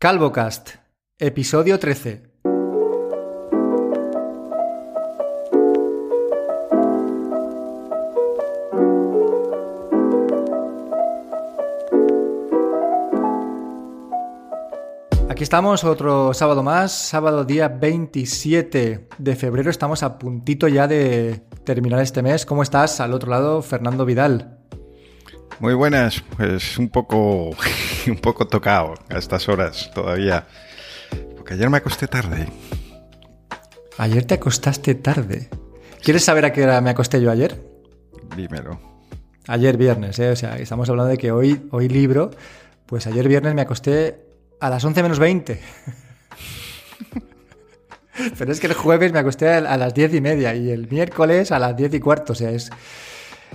CalvoCast, episodio 13. Aquí estamos, otro sábado más, sábado día 27 de febrero. Estamos a puntito ya de terminar este mes. ¿Cómo estás? Al otro lado, Fernando Vidal. Muy buenas, pues un poco, un poco tocado a estas horas todavía, porque ayer me acosté tarde. Ayer te acostaste tarde. ¿Quieres saber a qué hora me acosté yo ayer? Dímelo. Ayer viernes, ¿eh? o sea, estamos hablando de que hoy, hoy libro, pues ayer viernes me acosté a las 11 menos 20. Pero es que el jueves me acosté a las 10 y media y el miércoles a las 10 y cuarto, o sea, es...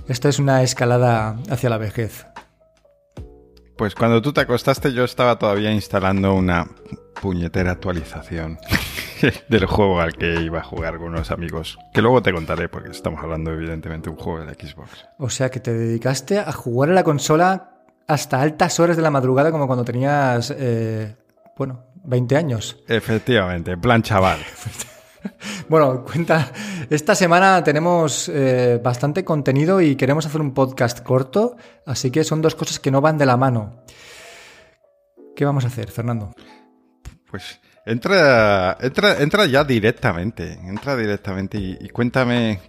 Esto es una escalada hacia la vejez. Pues cuando tú te acostaste yo estaba todavía instalando una puñetera actualización del juego al que iba a jugar con unos amigos. Que luego te contaré porque estamos hablando evidentemente de un juego de la Xbox. O sea que te dedicaste a jugar a la consola hasta altas horas de la madrugada como cuando tenías, eh, bueno, 20 años. Efectivamente, en plan chaval. Bueno, cuenta, esta semana tenemos eh, bastante contenido y queremos hacer un podcast corto, así que son dos cosas que no van de la mano. ¿Qué vamos a hacer, Fernando? Pues entra, entra, entra ya directamente, entra directamente y, y cuéntame,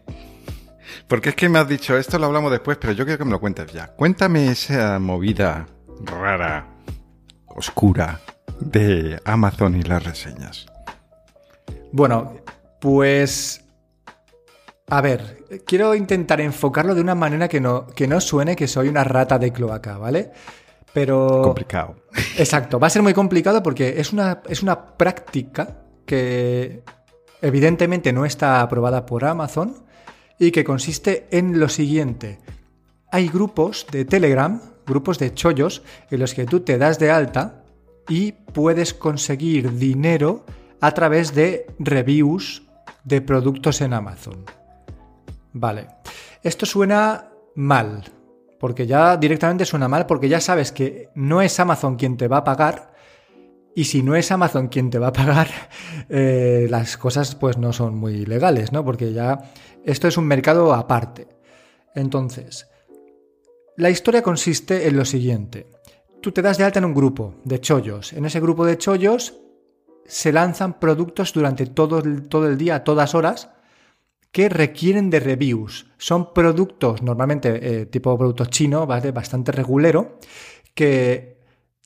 porque es que me has dicho, esto lo hablamos después, pero yo quiero que me lo cuentes ya. Cuéntame esa movida rara, oscura de Amazon y las reseñas. Bueno, pues... A ver, quiero intentar enfocarlo de una manera que no, que no suene que soy una rata de cloaca, ¿vale? Pero... Complicado. Exacto, va a ser muy complicado porque es una, es una práctica que evidentemente no está aprobada por Amazon y que consiste en lo siguiente. Hay grupos de Telegram, grupos de chollos, en los que tú te das de alta y puedes conseguir dinero a través de reviews de productos en Amazon. Vale, esto suena mal, porque ya directamente suena mal, porque ya sabes que no es Amazon quien te va a pagar, y si no es Amazon quien te va a pagar, eh, las cosas pues no son muy legales, ¿no? Porque ya esto es un mercado aparte. Entonces, la historia consiste en lo siguiente. Tú te das de alta en un grupo de chollos. En ese grupo de chollos se lanzan productos durante todo el, todo el día, a todas horas, que requieren de reviews. Son productos, normalmente eh, tipo producto chino, bastante regulero, que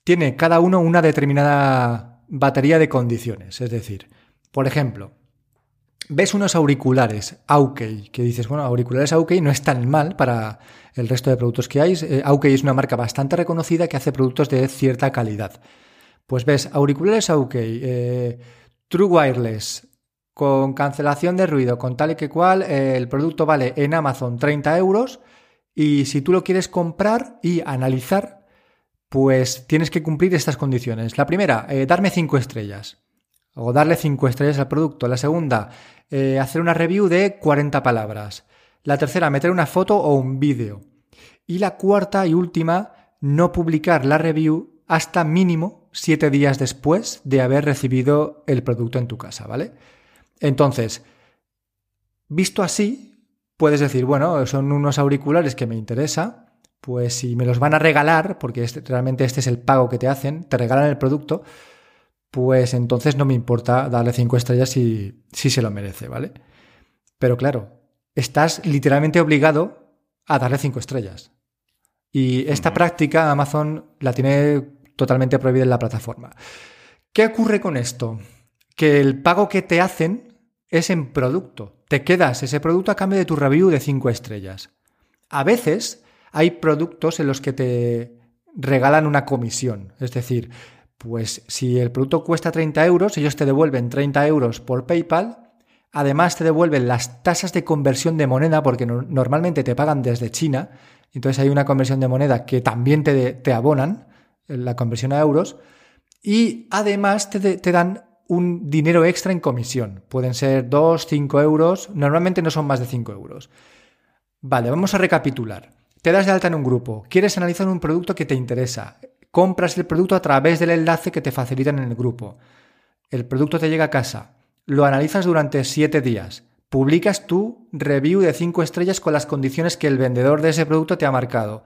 tiene cada uno una determinada batería de condiciones. Es decir, por ejemplo, ves unos auriculares Aukey, que dices, bueno, auriculares Aukey no es tan mal para el resto de productos que hay. Eh, Aukey es una marca bastante reconocida que hace productos de cierta calidad. Pues ves, auriculares OK, eh, True Wireless, con cancelación de ruido, con tal y que cual, eh, el producto vale en Amazon 30 euros y si tú lo quieres comprar y analizar, pues tienes que cumplir estas condiciones. La primera, eh, darme 5 estrellas o darle 5 estrellas al producto. La segunda, hacer una review de 40 palabras. La tercera, meter una foto o un vídeo. Y la cuarta y última, no publicar la review hasta mínimo siete días después de haber recibido el producto en tu casa, ¿vale? Entonces, visto así, puedes decir, bueno, son unos auriculares que me interesa, pues si me los van a regalar, porque este, realmente este es el pago que te hacen, te regalan el producto, pues entonces no me importa darle cinco estrellas si, si se lo merece, ¿vale? Pero claro, estás literalmente obligado a darle cinco estrellas. Y esta práctica Amazon la tiene totalmente prohibida en la plataforma. ¿Qué ocurre con esto? Que el pago que te hacen es en producto. Te quedas ese producto a cambio de tu review de 5 estrellas. A veces hay productos en los que te regalan una comisión. Es decir, pues si el producto cuesta 30 euros, ellos te devuelven 30 euros por PayPal. Además te devuelven las tasas de conversión de moneda porque normalmente te pagan desde China. Entonces hay una conversión de moneda que también te, te abonan la conversión a euros, y además te, dan un dinero extra en comisión. Pueden ser 2, 5 euros, normalmente no son más de 5 euros. Vale, vamos a recapitular. Te das de alta en un grupo, quieres analizar un producto que te interesa. compras el producto a través del enlace que te facilitan en el grupo. El producto te llega a casa, lo analizas durante 7 días, publicas tu review de 5 estrellas con las condiciones que el vendedor de ese producto te ha marcado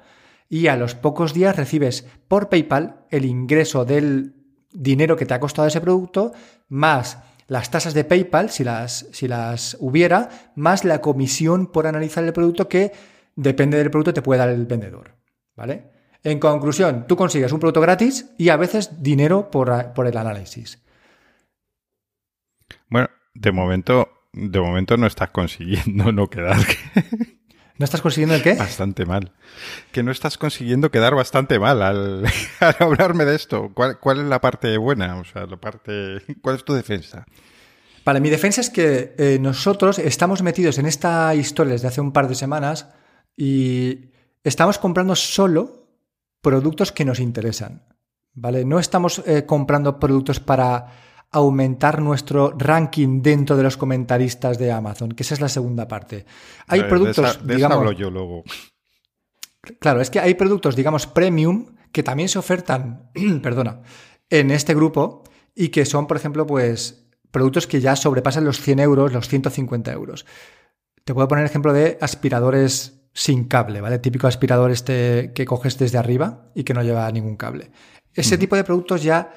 y a los pocos días recibes por PayPal el ingreso del dinero que te ha costado ese producto más las tasas de PayPal, si las, si las hubiera, más la comisión por analizar el producto que depende del producto te puede dar el vendedor. ¿Vale? En conclusión, tú consigues un producto gratis y a veces dinero por, por el análisis. Bueno, de momento, de momento no estás consiguiendo no quedar. ¿No estás consiguiendo el qué? Bastante mal. Que no estás consiguiendo quedar bastante mal al, hablarme de esto. ¿Cuál, es la parte buena? O sea, la parte. ¿Cuál es tu defensa? Vale, mi defensa es que eh, nosotros estamos metidos en esta historia desde hace un par de semanas y estamos comprando solo productos que nos interesan. ¿Vale? No estamos eh, comprando productos para aumentar nuestro ranking dentro de los comentaristas de Amazon, que esa es la segunda parte. Hay productos, digamos, yo luego. Claro, es que hay productos, digamos, premium que también se ofertan, perdona, en este grupo y que son, por ejemplo, pues productos que ya sobrepasan los 100 euros, los 150 euros. Te puedo poner ejemplo de aspiradores sin cable, ¿vale? Típico aspirador este que coges desde arriba y que no lleva ningún cable. Ese tipo de productos ya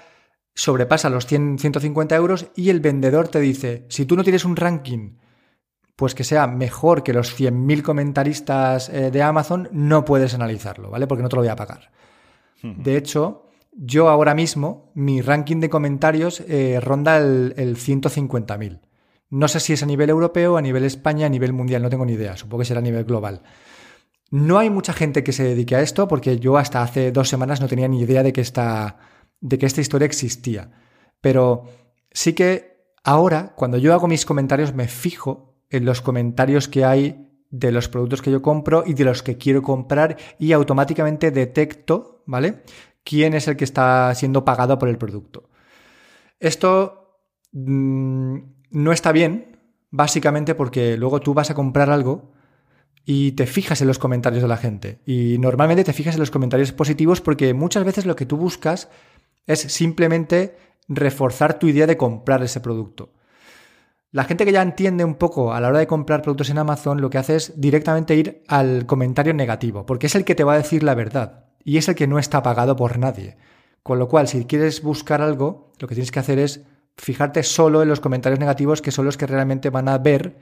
sobrepasa los 100, 150 euros y el vendedor te dice, si tú no tienes un ranking pues que sea mejor que los 100.000 comentaristas eh, de Amazon, no puedes analizarlo, ¿vale? Porque no te lo voy a pagar. De hecho, yo ahora mismo, mi ranking de comentarios eh, ronda el, el 150.000. No sé si es a nivel europeo, a nivel España, a nivel mundial, no tengo ni idea, supongo que será a nivel global. No hay mucha gente que se dedique a esto porque yo hasta hace dos semanas no tenía ni idea de que esta, de que esta historia existía. Pero sí que ahora, cuando yo hago mis comentarios, me fijo en los comentarios que hay de los productos que yo compro y de los que quiero comprar y automáticamente detecto, ¿vale? Quién es el que está siendo pagado por el producto. Esto mm, no está bien, básicamente porque luego tú vas a comprar algo y te fijas en los comentarios de la gente. Y normalmente te fijas en los comentarios positivos porque muchas veces lo que tú buscas es simplemente reforzar tu idea de comprar ese producto. La gente que ya entiende un poco a la hora de comprar productos en Amazon lo que hace es directamente ir al comentario negativo, porque es el que te va a decir la verdad y es el que no está pagado por nadie. Con lo cual, si quieres buscar algo, lo que tienes que hacer es fijarte solo en los comentarios negativos que son los que realmente van a ver,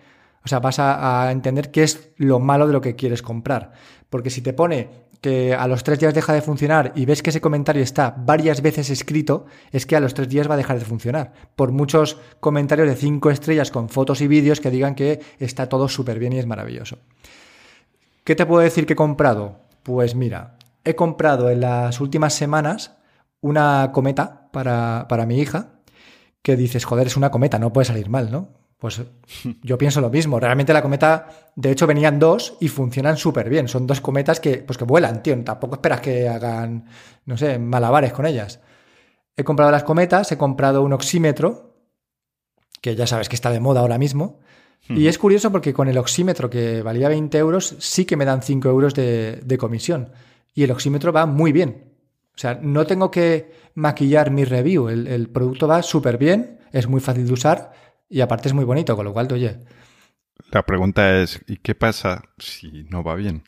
o sea, vas a, entender qué es lo malo de lo que quieres comprar. Porque si te pone que a los tres días deja de funcionar y ves que ese comentario está varias veces escrito, es que a los tres días va a dejar de funcionar. Por muchos comentarios de cinco estrellas con fotos y vídeos que digan que está todo súper bien y es maravilloso. ¿Qué te puedo decir que he comprado? Pues mira, he comprado en las últimas semanas una cometa para, para mi hija, que dices, joder, es una cometa, no puede salir mal, ¿no? Pues yo pienso lo mismo. Realmente la cometa, de hecho, venían dos y funcionan súper bien. Son dos cometas que, pues que vuelan, tío. Tampoco esperas que hagan, no sé, malabares con ellas. He comprado las cometas, he comprado un oxímetro, que ya sabes que está de moda ahora mismo. Y es curioso porque con el oxímetro que valía 20 euros, sí que me dan 5 euros de, comisión. Y el oxímetro va muy bien. O sea, no tengo que maquillar mi review. El, el producto va súper bien, es muy fácil de usar y aparte es muy bonito, con lo cual, oye. La pregunta es, ¿y qué pasa si no va bien?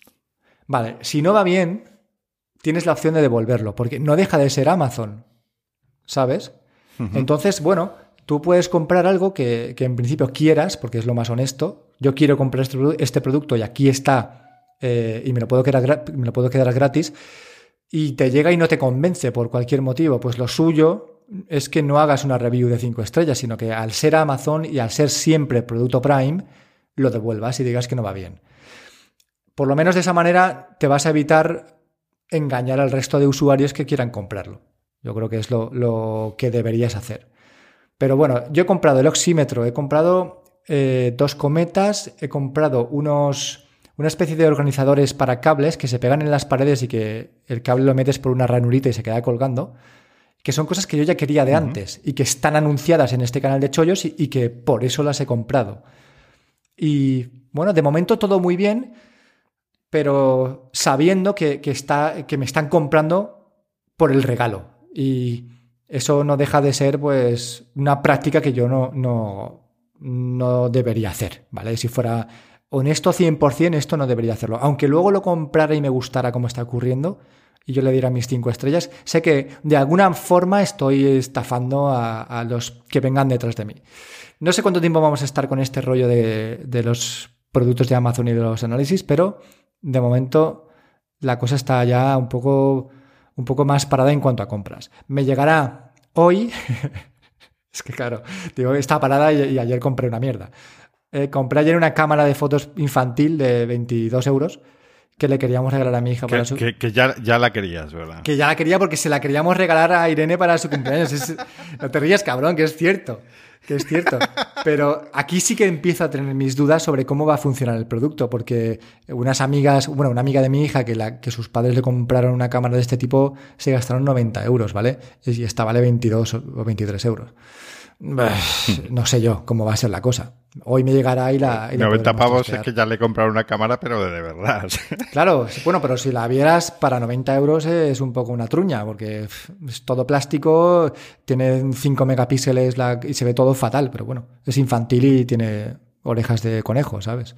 Vale, si no va bien, tienes la opción de devolverlo, porque no deja de ser Amazon, ¿sabes? Entonces, bueno, tú puedes comprar algo que, en principio quieras, porque es lo más honesto. Yo quiero comprar este, este producto y aquí está, eh, y me lo, puedo quedar, me lo puedo quedar gratis, y te llega y no te convence por cualquier motivo. Pues lo suyo es que no hagas una review de 5 estrellas, sino que al ser Amazon y al ser siempre producto Prime, lo devuelvas y digas que no va bien. Por lo menos de esa manera te vas a evitar engañar al resto de usuarios que quieran comprarlo. Yo creo que es lo, que deberías hacer. Pero bueno, yo he comprado el oxímetro, he comprado eh, dos cometas, he comprado unos, una especie de organizadores para cables que se pegan en las paredes y que el cable lo metes por una ranurita y se queda colgando que son cosas que yo ya quería de antes y que están anunciadas en este canal de chollos y, que por eso las he comprado. Y bueno, de momento todo muy bien, pero sabiendo que, está, que me están comprando por el regalo. Y eso no deja de ser, pues, una práctica que yo no, no, no debería hacer, ¿vale? Si fuera honesto 100%, esto no debería hacerlo. Aunque luego lo comprara y me gustara como está ocurriendo, y yo le diera mis cinco estrellas, sé que de alguna forma estoy estafando a, los que vengan detrás de mí. No sé cuánto tiempo vamos a estar con este rollo de, de los productos de Amazon y de los análisis, pero de momento la cosa está ya un poco, un poco más parada en cuanto a compras. Me llegará hoy, es que claro, digo, está parada y, ayer compré una mierda. Eh, compré ayer una cámara de fotos infantil de 22 euros que le queríamos regalar a mi hija para su... Que, que ya, ya, la querías, ¿verdad? Que ya la quería porque se la queríamos regalar a Irene para su cumpleaños. no te rías, cabrón, que es cierto. Que es cierto. Pero aquí sí que empiezo a tener mis dudas sobre cómo va a funcionar el producto, porque unas amigas, bueno, una amiga de mi hija que, la, que sus padres le compraron una cámara de este tipo se gastaron 90 euros, ¿vale? Y esta vale 22 o 23 euros. No sé yo cómo va a ser la cosa. Hoy me llegará y la. Y 90 pavos es que ya le compraron una cámara, pero de, verdad. Claro, bueno, pero si la vieras para 90 euros es un poco una truña, porque es todo plástico, tiene 5 megapíxeles y se ve todo fatal, pero bueno, es infantil y tiene orejas de conejo, ¿sabes?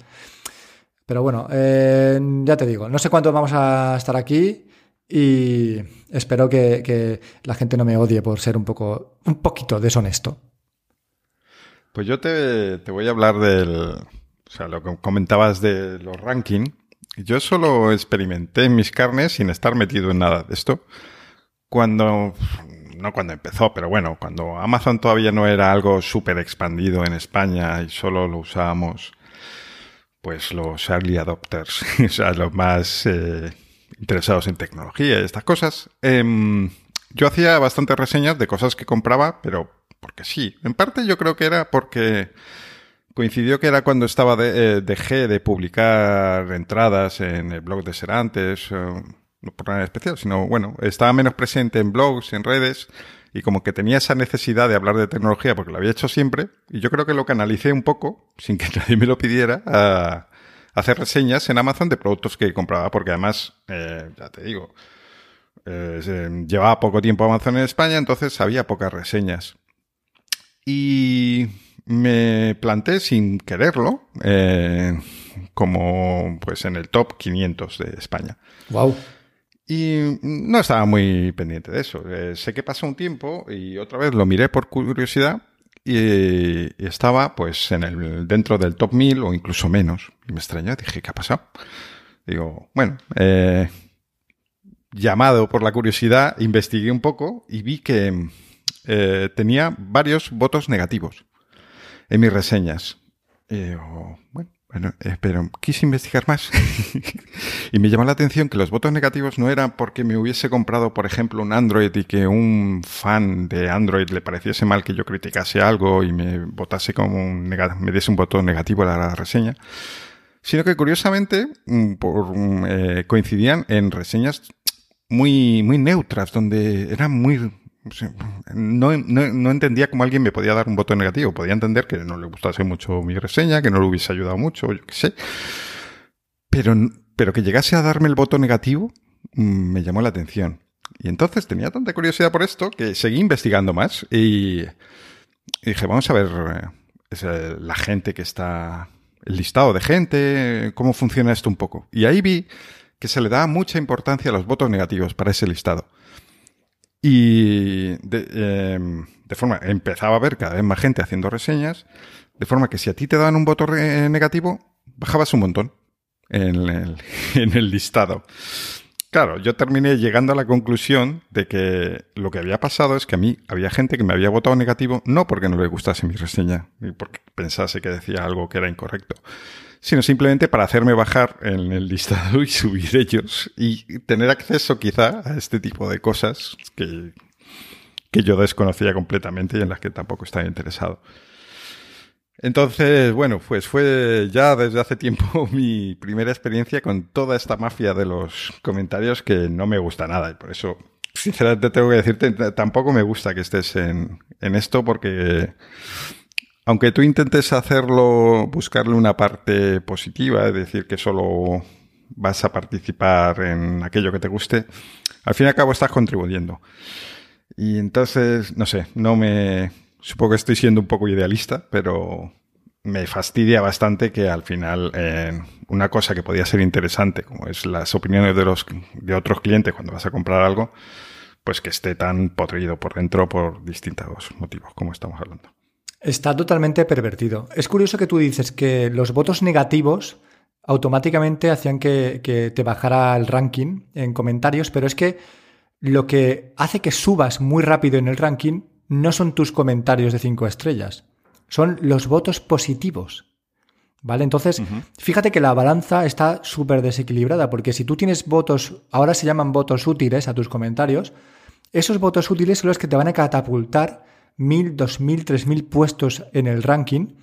Pero bueno, eh, ya te digo, no sé cuánto vamos a estar aquí y espero que, que la gente no me odie por ser un poco, un poquito deshonesto. Pues yo te, voy a hablar del, o sea, lo que comentabas de los rankings. Yo solo experimenté en mis carnes sin estar metido en nada de esto. Cuando, no cuando empezó, pero bueno, cuando Amazon todavía no era algo súper expandido en España y solo lo usábamos, pues los early adopters, o sea, los más eh, interesados en tecnología y estas cosas. Em, yo hacía bastantes reseñas de cosas que compraba, pero porque sí. En parte yo creo que era porque coincidió que era cuando estaba de, eh, dejé de publicar entradas en el blog de Serantes, eh, no por nada especial, sino bueno, estaba menos presente en blogs, en redes, y como que tenía esa necesidad de hablar de tecnología porque lo había hecho siempre, y yo creo que lo canalicé un poco, sin que nadie me lo pidiera, a, hacer reseñas en Amazon de productos que compraba, porque además, eh, ya te digo, llevaba poco tiempo Amazon en España, entonces había pocas reseñas. Y me planté sin quererlo eh, como pues en el top 500 de España. Wow. Y no estaba muy pendiente de eso. Eh, sé que pasó un tiempo y otra vez lo miré por curiosidad y, estaba pues en el dentro del top 1000 o incluso menos. Y me extrañó, dije, ¿qué ha pasado? Digo, bueno, eh, llamado por la curiosidad, investigué un poco y vi que eh, tenía varios votos negativos en mis reseñas. bueno, bueno eh, pero quise investigar más y me llamó la atención que los votos negativos no eran porque me hubiese comprado, por ejemplo, un Android y que un fan de Android le pareciese mal que yo criticase algo y me votase como un me diese un voto negativo a la reseña, sino que curiosamente mm, por, mm, eh, coincidían en reseñas muy, muy neutras, donde eran muy no, no, entendía cómo alguien me podía dar un voto negativo. Podía entender que no le gustase mucho mi reseña, que no le hubiese ayudado mucho, yo qué sé. Pero, pero que llegase a darme el voto negativo mm, me llamó la atención. Y entonces tenía tanta curiosidad por esto que seguí investigando más y, dije, vamos a ver eh, la gente que está, el listado de gente, cómo funciona esto un poco. Y ahí vi que se le da mucha importancia a los votos negativos para ese listado. Y em, de, forma, empezaba a ver cada vez más gente haciendo reseñas, de forma que si a ti te daban un voto negativo, bajabas un montón en el, en el listado. Claro, yo terminé llegando a la conclusión de que lo que había pasado es que a mí había gente que me había votado negativo no porque no le gustase mi reseña, ni porque pensase que decía algo que era incorrecto, sino simplemente para hacerme bajar en el listado y subir ellos y tener acceso quizá a este tipo de cosas que, que yo desconocía completamente y en las que tampoco estaba interesado. Entonces, bueno, pues fue ya desde hace tiempo mi primera experiencia con toda esta mafia de los comentarios que no me gusta nada y por eso, sinceramente tengo que decirte, tampoco me gusta que estés en, en esto porque aunque tú intentes hacerlo, buscarle una parte positiva, es decir, que solo vas a participar en aquello que te guste, al fin y al cabo estás contribuyendo. Y entonces, no sé, no me... Supongo que estoy siendo un poco idealista, pero me fastidia bastante que al final una cosa que podía ser interesante, como es las opiniones de, los, de otros clientes cuando vas a comprar algo, pues que esté tan podrido por dentro por distintos motivos, como estamos hablando. Está totalmente pervertido. Es curioso que tú dices que los votos negativos automáticamente hacían que, que te bajara el ranking en comentarios, pero es que lo que hace que subas muy rápido en el ranking no son tus comentarios de cinco estrellas, son los votos positivos. ¿Vale? Entonces, fíjate que la balanza está súper desequilibrada, porque si tú tienes votos, ahora se llaman votos útiles a tus comentarios, esos votos útiles son los que te van a catapultar mil, dos mil, tres mil puestos en el ranking,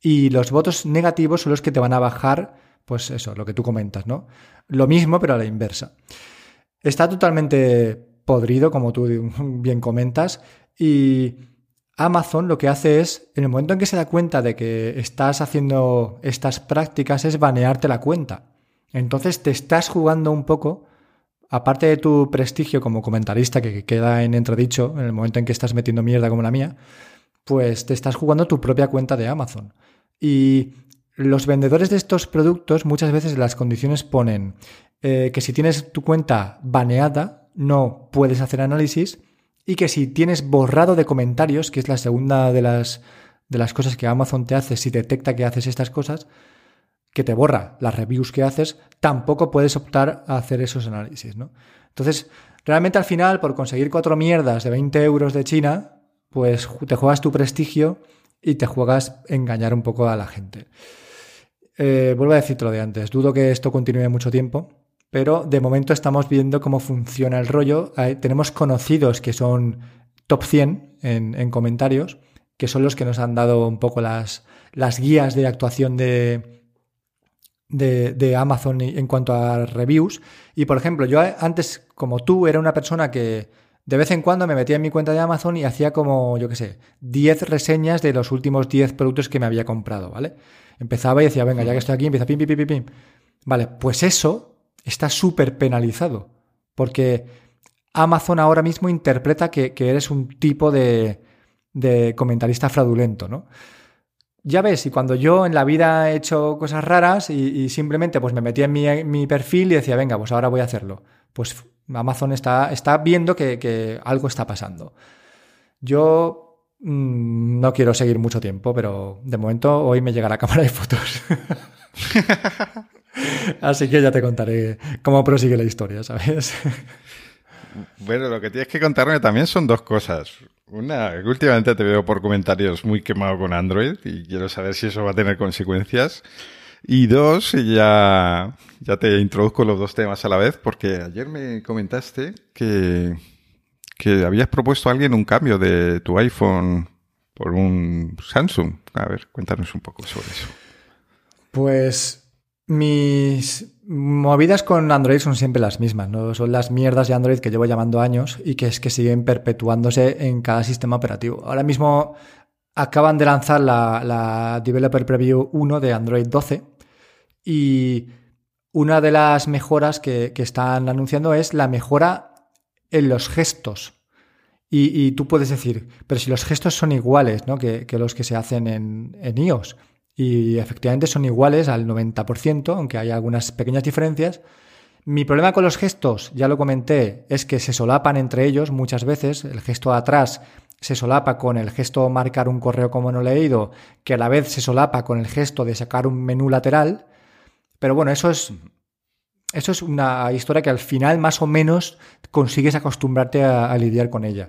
y los votos negativos son los que te van a bajar, pues eso, lo que tú comentas, ¿no? Lo mismo, pero a la inversa. Está totalmente podrido, como tú bien comentas, y Amazon lo que hace es, en el momento en que se da cuenta de que estás haciendo estas prácticas, es banearte la cuenta. Entonces te estás jugando un poco, aparte de tu prestigio como comentarista, que queda en entredicho en el momento en que estás metiendo mierda como la mía, pues te estás jugando tu propia cuenta de Amazon. Y los vendedores de estos productos muchas veces las condiciones ponen eh, que si tienes tu cuenta baneada, no puedes hacer análisis y que si tienes borrado de comentarios, que es la segunda de las, de las cosas que Amazon te hace si detecta que haces estas cosas, que te borra las reviews que haces, tampoco puedes optar a hacer esos análisis, ¿no? Entonces, realmente al final, por conseguir cuatro mierdas de 20 euros de China, pues te juegas tu prestigio y te juegas engañar un poco a la gente. Eh, vuelvo a decirte lo de antes, dudo que esto continúe mucho tiempo, pero de momento estamos viendo cómo funciona el rollo. tenemos conocidos que son top 100 en, comentarios, que son los que nos han dado un poco las, las guías de actuación de, de, Amazon en cuanto a reviews. Y por ejemplo, yo antes, como tú, era una persona que de vez en cuando me metía en mi cuenta de Amazon y hacía como, yo qué sé, 10 reseñas de los últimos 10 productos que me había comprado, ¿vale? Empezaba y decía, venga, ya que estoy aquí, empieza pim, pim, pim, pim. Vale, pues eso está súper penalizado, porque Amazon ahora mismo interpreta que, eres un tipo de, comentarista fraudulento, ¿no? Ya ves, y cuando yo en la vida he hecho cosas raras y, simplemente pues me metía en mi, perfil y decía, venga, pues ahora voy a hacerlo. Pues Amazon está, está viendo que, algo está pasando. Yo mm, no quiero seguir mucho tiempo, pero de momento hoy me llega la cámara de fotos. Así que ya te contaré cómo prosigue la historia, ¿sabes? Bueno, lo que tienes que contarme también son dos cosas. Una, últimamente te veo por comentarios muy quemado con Android y quiero saber si eso va a tener consecuencias. Y dos, ya, ya te introduzco los dos temas a la vez, porque ayer me comentaste que, que habías propuesto a alguien un cambio de tu iPhone por un Samsung. A ver, cuéntanos un poco sobre eso. Pues mis movidas con Android son siempre las mismas, ¿no? Son las mierdas de Android que llevo llamando años y que es que siguen perpetuándose en cada sistema operativo. Ahora mismo acaban de lanzar la, Developer Preview 1 de Android 12 y una de las mejoras que, están anunciando es la mejora en los gestos. Y, tú puedes decir, pero si los gestos son iguales ¿no? que, los que se hacen en, en iOS y efectivamente son iguales al 90%, aunque hay algunas pequeñas diferencias. Mi problema con los gestos, ya lo comenté, es que se solapan entre ellos muchas veces. El gesto de atrás se solapa con el gesto de marcar un correo como no leído, que a la vez se solapa con el gesto de sacar un menú lateral. Pero bueno, eso es, eso es una historia que al final más o menos consigues acostumbrarte a, lidiar con ella.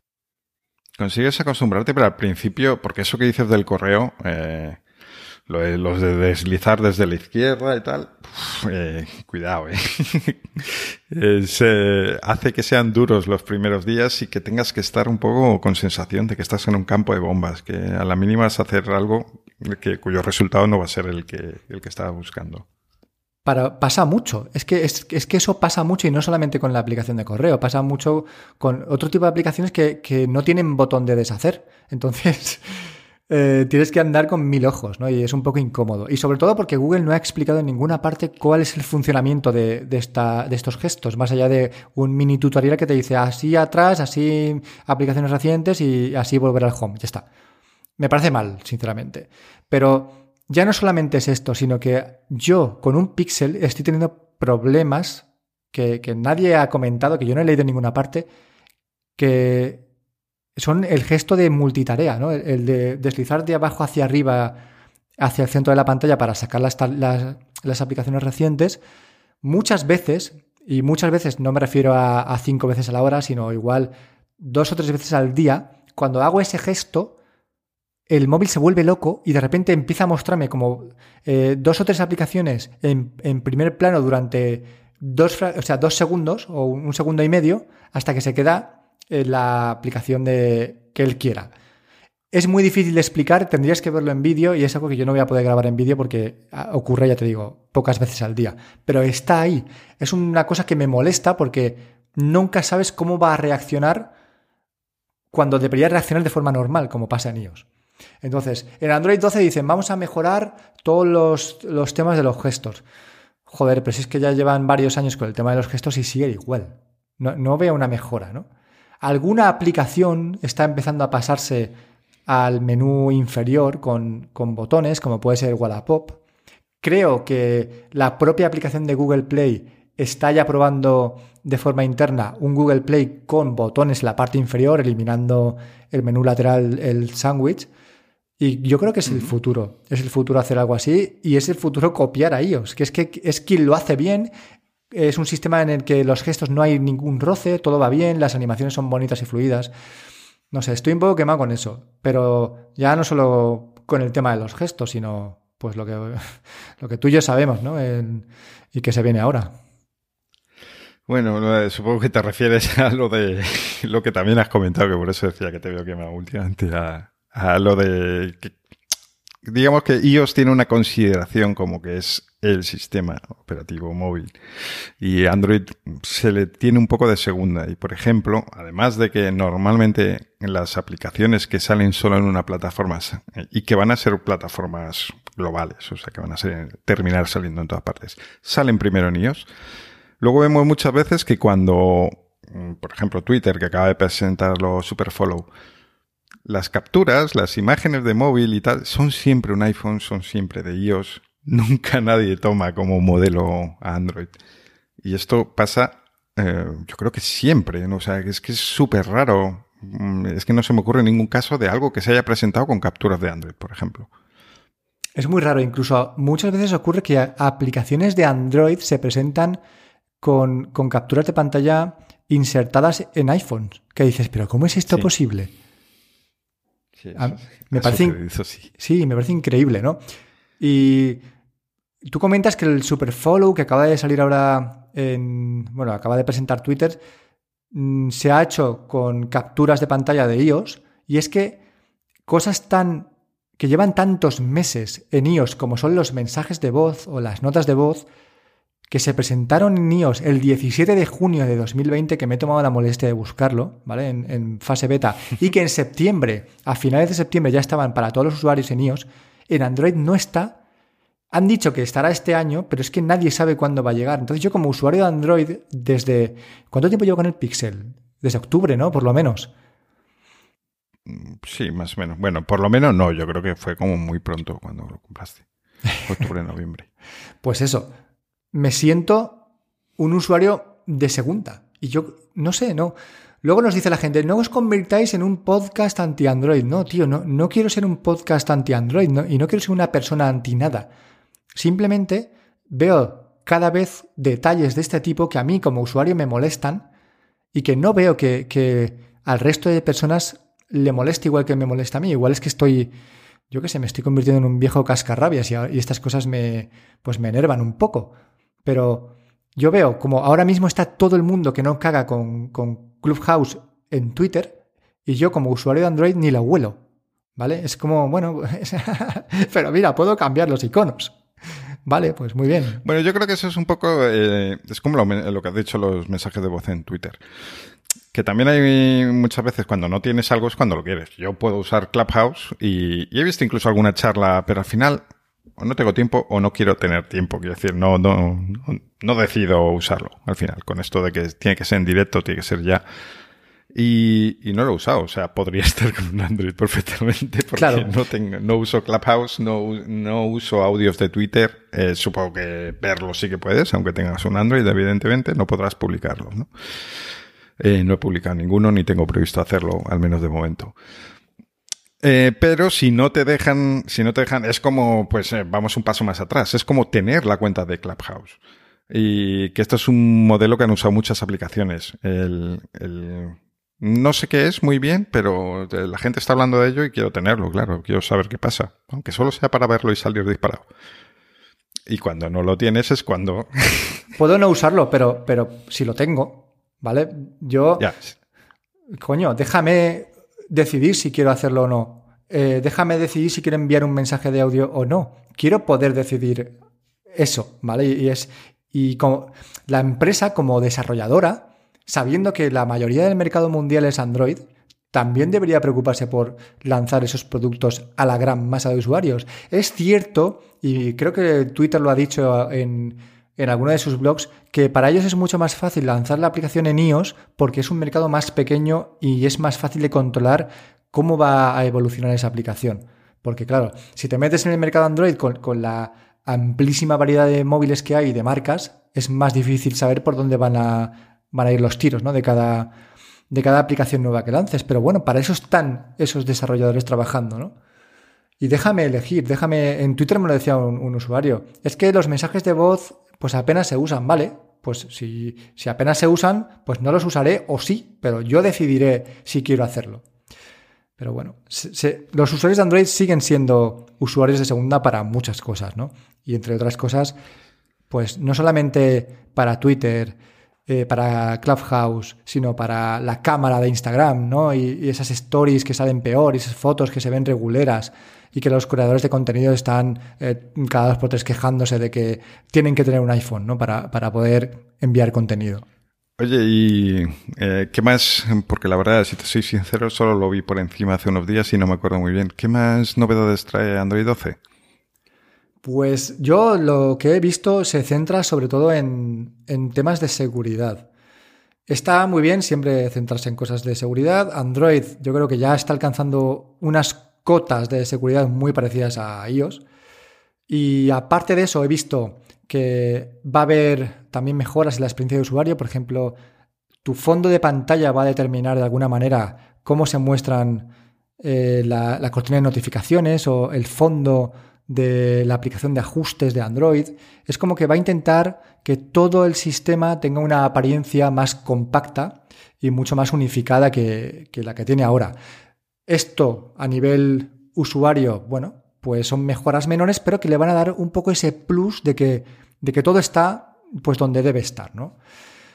Consigues acostumbrarte, pero al principio, porque eso que dices del correo, eh, los de deslizar desde la izquierda y tal, eh, cuidado, eh. eh. hace que sean duros los primeros días y que tengas que estar un poco con sensación de que estás en un campo de bombas, que a la mínima a hacer algo que, cuyo resultado no va a ser el que, el que estabas buscando. Para, pasa mucho. Es que, es, que eso pasa mucho y no solamente con la aplicación de correo, pasa mucho con otro tipo de aplicaciones que, que no tienen botón de deshacer. Entonces, eh, tienes que andar con mil ojos, ¿no? Y es un poco incómodo. Y sobre todo porque Google no ha explicado en ninguna parte cuál es el funcionamiento de, esta, de estos gestos, más allá de un mini tutorial que te dice así atrás, así aplicaciones recientes y así volver al home. Ya está. Me parece mal, sinceramente. Pero ya no solamente es esto, sino que yo con un Pixel estoy teniendo problemas que, nadie ha comentado, que yo no he leído en ninguna parte, que son el gesto de multitarea, ¿no? El, de deslizar de abajo hacia arriba, hacia el centro de la pantalla para sacar las, las, aplicaciones recientes. Muchas veces, y muchas veces no me refiero a, cinco veces a la hora, sino igual dos o tres veces al día, cuando hago ese gesto, el móvil se vuelve loco y de repente empieza a mostrarme como eh, dos o tres aplicaciones en, primer plano durante dos, o sea, dos segundos o un segundo y medio hasta que se queda en la aplicación de, que él quiera. Es muy difícil de explicar, tendrías que verlo en vídeo y es algo que yo no voy a poder grabar en vídeo porque ah, ocurre, ya te digo, pocas veces al día. Pero está ahí. Es una cosa que me molesta porque nunca sabes cómo va a reaccionar cuando debería reaccionar de forma normal, como pasa en iOS. Entonces, en Android 12 dicen, vamos a mejorar todos los, temas de los gestos. Joder, pero si es que ya llevan varios años con el tema de los gestos y sigue igual. No, veo una mejora, ¿no? Alguna aplicación está empezando a pasarse al menú inferior con, con botones, como puede ser Wallapop. Creo que la propia aplicación de Google Play está ya probando de forma interna un Google Play con botones en la parte inferior, eliminando el menú lateral, el sándwich. Y yo creo que es el futuro. Es el futuro hacer algo así y es el futuro copiar a ellos. Que es que es quien lo hace bien. Es un sistema en el que los gestos no hay ningún roce, todo va bien, las animaciones son bonitas y fluidas. No sé, estoy un poco quemado con eso. Pero ya no solo con el tema de los gestos, sino pues lo que, lo que tú y yo sabemos, ¿no? y que se viene ahora. Bueno, supongo que te refieres a lo de lo que también has comentado, que por eso decía que te veo quemado últimamente, a, a lo de digamos que iOS tiene una consideración como que es el sistema operativo móvil y Android se le tiene un poco de segunda. Y por ejemplo además de que normalmente las aplicaciones que salen solo en una plataforma y que van a ser plataformas globales o sea que van a ser, terminar saliendo en todas partes salen primero en iOS luego vemos muchas veces que cuando por ejemplo Twitter que acaba de presentar los Superfollow las capturas, las imágenes de móvil y tal, son siempre un iPhone, son siempre de iOS. Nunca nadie toma como modelo a Android. Y esto pasa, eh, yo creo que siempre, ¿no? o sea, es que es súper raro. Mm, es que no se me ocurre ningún caso de algo que se haya presentado con capturas de Android, por ejemplo. Es muy raro, incluso muchas veces ocurre que aplicaciones de Android se presentan con, con capturas de pantalla insertadas en iPhones. Que dices, pero ¿cómo es esto posible? Me parece, sí. me parece increíble, ¿no? Y tú comentas que el Superfollow que acaba de salir ahora en, bueno, acaba de presentar Twitter, mm, se ha hecho con capturas de pantalla de iOS y es que cosas tan que llevan tantos meses en iOS como son los mensajes de voz o las notas de voz que se presentaron en iOS el 17 de junio de 2020, que me he tomado la molestia de buscarlo, ¿vale? En, fase beta, y que en septiembre, a finales de septiembre, ya estaban para todos los usuarios en iOS, en Android no está. Han dicho que estará este año, pero es que nadie sabe cuándo va a llegar. Entonces yo como usuario de Android, desde... ¿Cuánto tiempo llevo con el Pixel? Desde octubre, ¿no? Por lo menos. Sí, más o menos. Bueno, por lo menos no, yo creo que fue como muy pronto cuando lo compraste. Octubre, noviembre. Pues eso, me siento un usuario de segunda. Y yo, no sé, no. Luego nos dice la gente, no os convirtáis en un podcast anti-Android. No, tío, no, no quiero ser un podcast anti-Android y no quiero ser una persona anti-nada. Simplemente veo cada vez detalles de este tipo que a mí como usuario me molestan y que no veo que, que al resto de personas le moleste igual que me molesta a mí. Igual es que estoy, yo qué sé, me estoy convirtiendo en un viejo cascarrabias y, y estas cosas me, pues me enervan un poco. Pero yo veo como ahora mismo está todo el mundo que no caga con, con Clubhouse en Twitter y yo como usuario de Android ni la huelo. ¿Vale? Es como, bueno, pero mira, puedo cambiar los iconos. Vale, pues muy bien. Bueno, yo creo que eso es un poco, eh, es como lo, que has dicho los mensajes de voz en Twitter. que también hay muchas veces cuando no tienes algo es cuando lo quieres. Yo puedo usar Clubhouse y, y he visto incluso alguna charla, pero al final o no tengo tiempo o no quiero tener tiempo. Quiero decir, no, no, no, decido usarlo al final. Con esto de que tiene que ser en directo, tiene que ser ya. Y, y, no lo he usado. O sea, podría estar con un Android perfectamente porque no, tengo, no uso Clubhouse, no, no uso audios de Twitter. Eh, supongo que verlo sí que puedes, aunque tengas un Android, evidentemente, no podrás publicarlo. ¿no? Eh, no he publicado ninguno ni tengo previsto hacerlo, al menos de momento. Eh, pero si no te dejan, si no te dejan, es como, pues eh, vamos un paso más atrás, es como tener la cuenta de Clubhouse. Y que esto es un modelo que han usado muchas aplicaciones. El, el, no sé qué es muy bien, pero la gente está hablando de ello y quiero tenerlo, claro, quiero saber qué pasa, aunque solo sea para verlo y salir disparado. Y cuando no lo tienes es cuando... Puedo no usarlo, pero, pero si lo tengo, ¿vale? Yo... Ya. Coño, déjame decidir si quiero hacerlo o no. Eh, déjame decidir si quiero enviar un mensaje de audio o no. Quiero poder decidir eso, ¿vale? Y, es. Y como la empresa, como desarrolladora, sabiendo que la mayoría del mercado mundial es Android, también debería preocuparse por lanzar esos productos a la gran masa de usuarios. Es cierto, y creo que Twitter lo ha dicho en, en alguno de sus blogs que para ellos es mucho más fácil lanzar la aplicación en iOS porque es un mercado más pequeño y es más fácil de controlar cómo va a evolucionar esa aplicación. Porque claro, si te metes en el mercado Android con, la amplísima variedad de móviles que hay y de marcas, es más difícil saber por dónde van a, van a ir los tiros ¿no? de, cada, de cada aplicación nueva que lances. Pero bueno, para eso están esos desarrolladores trabajando, ¿no? Y déjame elegir, déjame, en Twitter me lo decía un usuario, es que los mensajes de voz pues apenas se usan, ¿vale? Pues si, si apenas se usan, pues no los usaré o sí, pero yo decidiré si quiero hacerlo. Pero bueno, los usuarios de Android siguen siendo usuarios de segunda para muchas cosas, ¿no? Y entre otras cosas, pues no solamente para Twitter, eh, para Clubhouse, sino para la cámara de Instagram, ¿no? Y, esas stories que salen peor, esas fotos que se ven reguleras, y que los creadores de contenido están eh, cada dos por tres quejándose de que tienen que tener un iPhone ¿no? para, para poder enviar contenido. Oye, ¿y eh, qué más? Porque la verdad, si te soy sincero, solo lo vi por encima hace unos días y no me acuerdo muy bien. ¿Qué más novedades trae Android 12? Pues yo lo que he visto se centra sobre todo en, en temas de seguridad. Está muy bien siempre centrarse en cosas de seguridad. Android yo creo que ya está alcanzando unas cotas de seguridad muy parecidas a iOS. Y aparte de eso, he visto que va a haber también mejoras en la experiencia de usuario. Por ejemplo, tu fondo de pantalla va a determinar de alguna manera cómo se muestran eh, la, cortina de notificaciones o el fondo de la aplicación de ajustes de Android. Es como que va a intentar que todo el sistema tenga una apariencia más compacta y mucho más unificada que la que tiene ahora. Esto a nivel usuario, bueno, pues son mejoras menores, pero que le van a dar un poco ese plus de que, de que todo está pues donde debe estar, ¿no?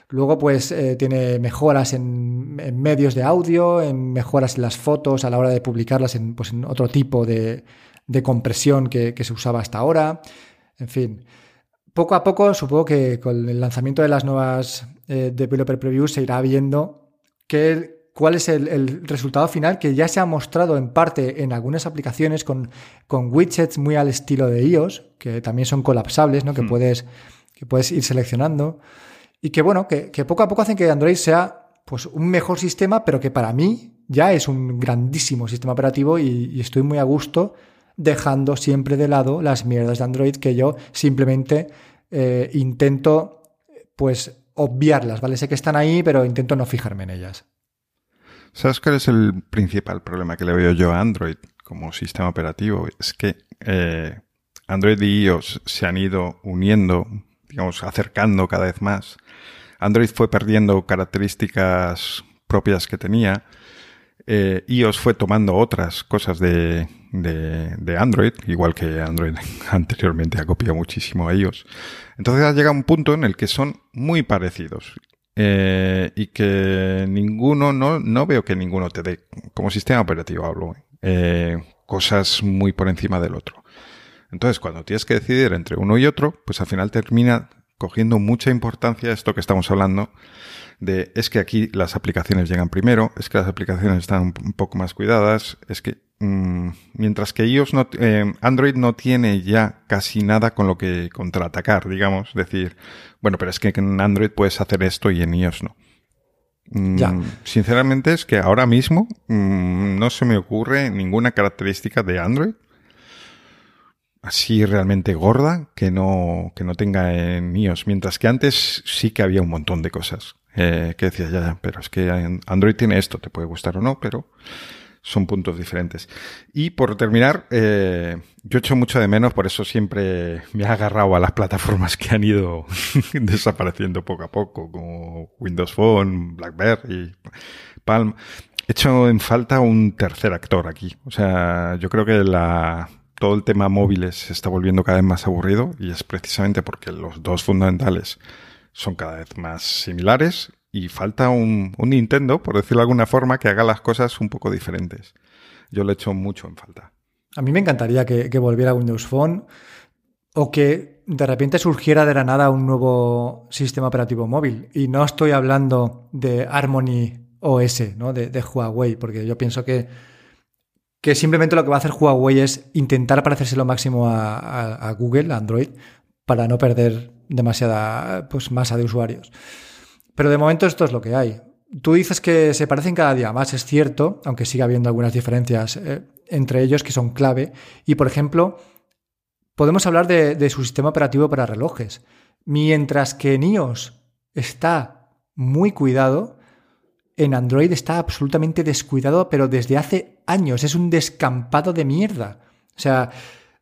Luego, pues eh, tiene mejoras en, medios de audio, en mejoras en las fotos a la hora de publicarlas en, pues, en otro tipo de, de compresión que, que, se usaba hasta ahora. En fin, poco a poco supongo que con el lanzamiento de las nuevas eh, Developer Previews se irá viendo que cuál es el, resultado final que ya se ha mostrado en parte en algunas aplicaciones con, con widgets muy al estilo de iOS, que también son colapsables, ¿no? que, hmm. puedes, que puedes ir seleccionando. Y que bueno, que, poco a poco hacen que Android sea pues, un mejor sistema, pero que para mí ya es un grandísimo sistema operativo y, estoy muy a gusto dejando siempre de lado las mierdas de Android que yo simplemente eh, intento pues obviarlas, ¿vale? Sé que están ahí, pero intento no fijarme en ellas. ¿Sabes cuál es el principal problema que le veo yo a Android como sistema operativo? Es que eh, Android y iOS se han ido uniendo, digamos, acercando cada vez más. Android fue perdiendo características propias que tenía. Eh, iOS fue tomando otras cosas de, de, Android, igual que Android anteriormente ha copiado muchísimo a iOS. Entonces ha llegado un punto en el que son muy parecidos. Eh, y que ninguno, no, no veo que ninguno te dé, como sistema operativo hablo, eh, cosas muy por encima del otro. Entonces, cuando tienes que decidir entre uno y otro, pues al final termina cogiendo mucha importancia esto que estamos hablando de es que aquí las aplicaciones llegan primero, es que las aplicaciones están un poco más cuidadas, es que mm, mientras que iOS no, eh, Android no tiene ya casi nada con lo que contraatacar, digamos, decir, bueno, pero es que en Android puedes hacer esto y en iOS no. Mm, ya. Sinceramente es que ahora mismo mm, no se me ocurre ninguna característica de Android así realmente gorda que no, que no tenga en iOS, mientras que antes sí que había un montón de cosas eh, que decía ya, ya, pero es que Android tiene esto, te puede gustar o no, pero son puntos diferentes. Y por terminar, eh, yo echo mucho de menos, por eso siempre me he agarrado a las plataformas que han ido desapareciendo poco a poco, como Windows Phone, BlackBerry, Palm. Echo en falta un tercer actor aquí. O sea, yo creo que la, todo el tema móviles se está volviendo cada vez más aburrido y es precisamente porque los dos fundamentales son cada vez más similares y falta un, Nintendo, por decirlo de alguna forma, que haga las cosas un poco diferentes. Yo le echo mucho en falta. A mí me encantaría que, que volviera Windows Phone o que de repente surgiera de la nada un nuevo sistema operativo móvil. Y no estoy hablando de Harmony OS, ¿no? de, Huawei, porque yo pienso que que simplemente lo que va a hacer Huawei es intentar parecerse lo máximo a, Google, a Android, para no perder demasiada pues, masa de usuarios. Pero de momento esto es lo que hay. Tú dices que se parecen cada día más, es cierto, aunque siga habiendo algunas diferencias eh, entre ellos que son clave. Y por ejemplo, podemos hablar de, de, su sistema operativo para relojes. Mientras que en iOS está muy cuidado, en Android está absolutamente descuidado, pero desde hace años. Es un descampado de mierda. O sea,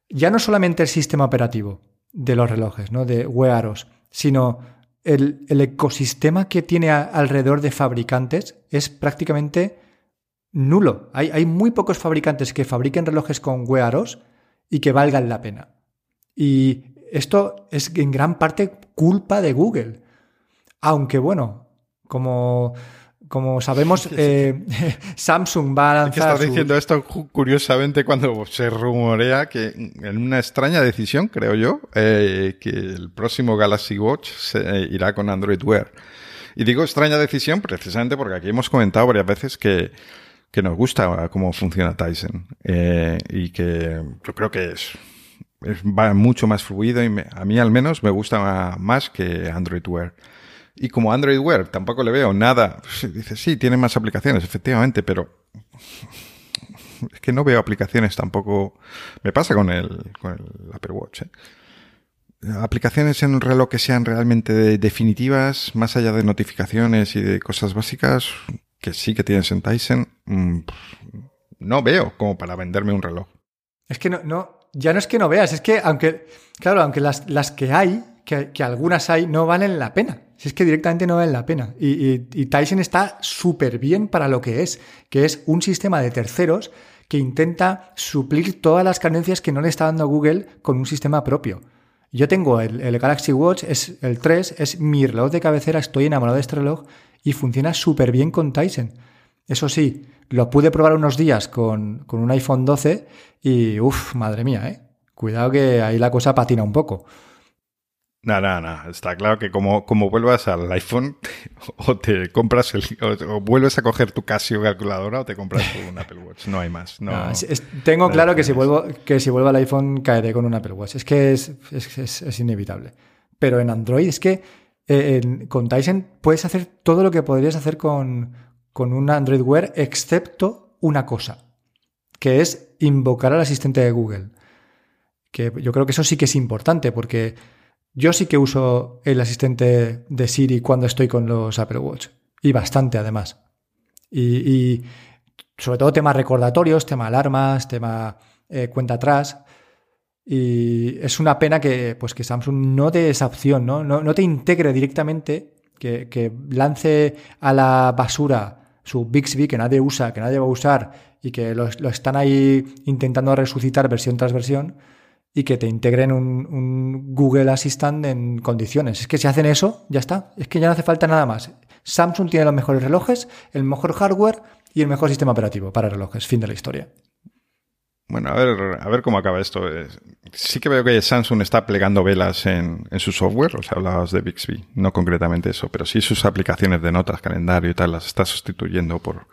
ya no solamente el sistema operativo de los relojes, ¿no? De wearos, sino el, ecosistema que tiene alrededor de fabricantes es prácticamente nulo. Hay, hay, muy pocos fabricantes que fabriquen relojes con wearos y que valgan la pena. Y esto es en gran parte culpa de Google. Aunque bueno, como como sabemos, eh, Samsung va a lanzar. ¿Qué estás diciendo esto curiosamente cuando se rumorea que en una extraña decisión, creo yo, eh, que el próximo Galaxy Watch se, eh, irá con Android Wear. Y digo extraña decisión precisamente porque aquí hemos comentado varias veces que, que nos gusta cómo funciona Tyson y que yo creo que es, va mucho más fluido y a mí al menos me gusta más que Android Wear. Y como Android Wear tampoco le veo nada, dice, sí, tiene más aplicaciones, efectivamente, pero es que no veo aplicaciones tampoco. Me pasa con el, con el Apple Watch. ¿eh? Aplicaciones en un reloj que sean realmente definitivas, más allá de notificaciones y de cosas básicas, que sí que tienes en Tyson, no veo como para venderme un reloj. Es que no, no, ya no es que no veas, es que aunque, claro, aunque las, las que hay, que, que algunas hay, no valen la pena. Si es que directamente no vale la pena. Y, Tyson está súper bien para lo que es, que es un sistema de terceros que intenta suplir todas las carencias que no le está dando Google con un sistema propio. Yo tengo el, Galaxy Watch, es el 3, es mi reloj de cabecera, estoy enamorado de este reloj y funciona súper bien con Tyson. Eso sí, lo pude probar unos días con, con un iPhone 12 y, uff, madre mía, ¿eh? Cuidado que ahí la cosa patina un poco. No, no, no. Está claro que como, como vuelvas al iPhone, o te compras el, o, vuelves a coger tu Casio calculadora o te compras un Apple Watch. No hay más. No, tengo claro que si vuelvo, que si vuelvo al iPhone caeré con un Apple Watch. Es que es, es, es inevitable. Pero en Android es que eh, con Tyson puedes hacer todo lo que podrías hacer con, con un Android Wear, excepto una cosa, que es invocar al asistente de Google. Que yo creo que eso sí que es importante, porque yo sí que uso el asistente de Siri cuando estoy con los Apple Watch. Y bastante, además. Y, sobre todo tema recordatorios, tema alarmas, tema eh, cuenta atrás. Y es una pena que, pues, que Samsung no dé esa opción, ¿no? No, te integre directamente, que, lance a la basura su Bixby que nadie usa, que nadie va a usar y que lo, lo están ahí intentando resucitar versión tras versión y que te integren un, Google Assistant en condiciones. Es que si hacen eso, ya está. Es que ya no hace falta nada más. Samsung tiene los mejores relojes, el mejor hardware y el mejor sistema operativo para relojes. Fin de la historia. Bueno, a ver, a ver cómo acaba esto. Eh, sí que veo que Samsung está plegando velas en, en su software, o sea, hablabas de Bixby, no concretamente eso, pero sí sus aplicaciones de notas, calendario y tal, las está sustituyendo por,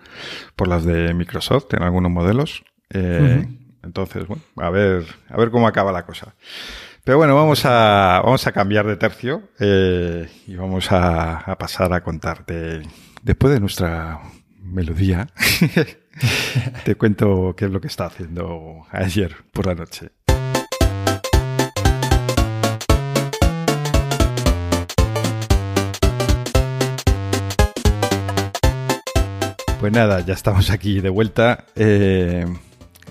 por las de Microsoft en algunos modelos. Eh, entonces, bueno, a ver, a ver cómo acaba la cosa. Pero bueno, vamos a, vamos a cambiar de tercio eh, y vamos a, pasar a contarte, después de nuestra melodía, te cuento qué es lo que está haciendo ayer por la noche. Pues nada, ya estamos aquí de vuelta. Eh,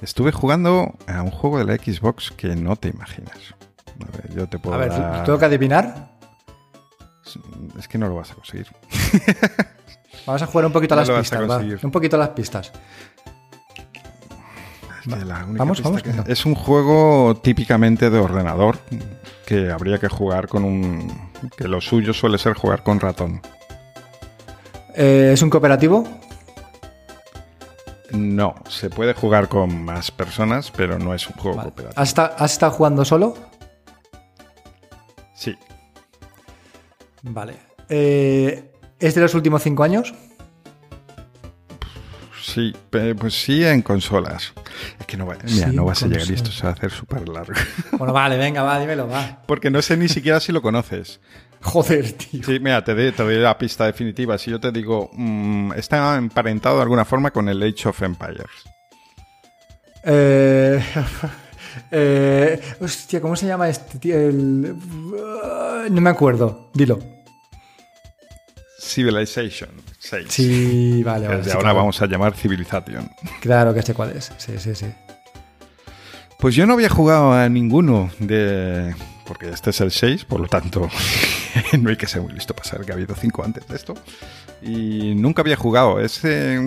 estuve jugando a un juego de la Xbox que no te imaginas. A ver, yo te puedo A ver, dar- ¿tengo que adivinar? Es que no lo vas a conseguir. Vamos a jugar un poquito a No las a pistas, va. conseguir. Un poquito a las pistas. Es que la única Vamos, pista vamos, que- no. Es un juego típicamente de ordenador que habría que jugar con un... que lo suyo suele ser jugar con ratón. Eh, ¿Es un cooperativo? No, se puede jugar con más personas, pero no es un juego Vale. cooperativo. ¿Has, has estado jugando solo? Sí, Vale. Eh, ¿Es de los últimos cinco años? sí, pues sí en consolas. Es que no, va- mira, Sí, no vas a llegar y esto se va a hacer súper largo. Bueno, vale, venga, va, dímelo, va. Porque no sé ni siquiera si lo conoces. Joder, tío. Sí, mira, te doy, te doy la pista definitiva. Si yo te digo, mm, está emparentado de alguna forma con el Age of Empires. Eh, eh, hostia, ¿cómo se llama este tío? El- no me acuerdo. Dilo. Civilization 6. Sí, vale, vale. Desde sí, ahora claro. vamos a llamar Civilization. Claro que sé cuál es. Sí, sí, sí. Pues yo no había jugado a ninguno de... Porque este es el 6, por lo tanto no hay que ser muy listo para saber que ha habido 5 antes de esto. Y nunca había jugado. Es eh,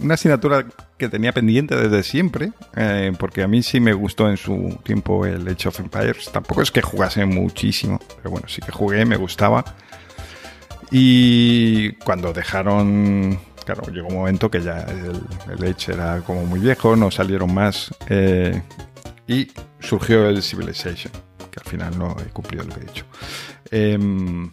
una asignatura que tenía pendiente desde siempre, eh, porque a mí sí me gustó en su tiempo el Age of Empires. Tampoco es que jugase muchísimo, pero bueno, sí que jugué, me gustaba. Y cuando dejaron, claro, llegó un momento que ya el, el era como muy viejo, no salieron más. eh, y surgió el Civilization, que al final no he cumplido lo que he dicho. Em,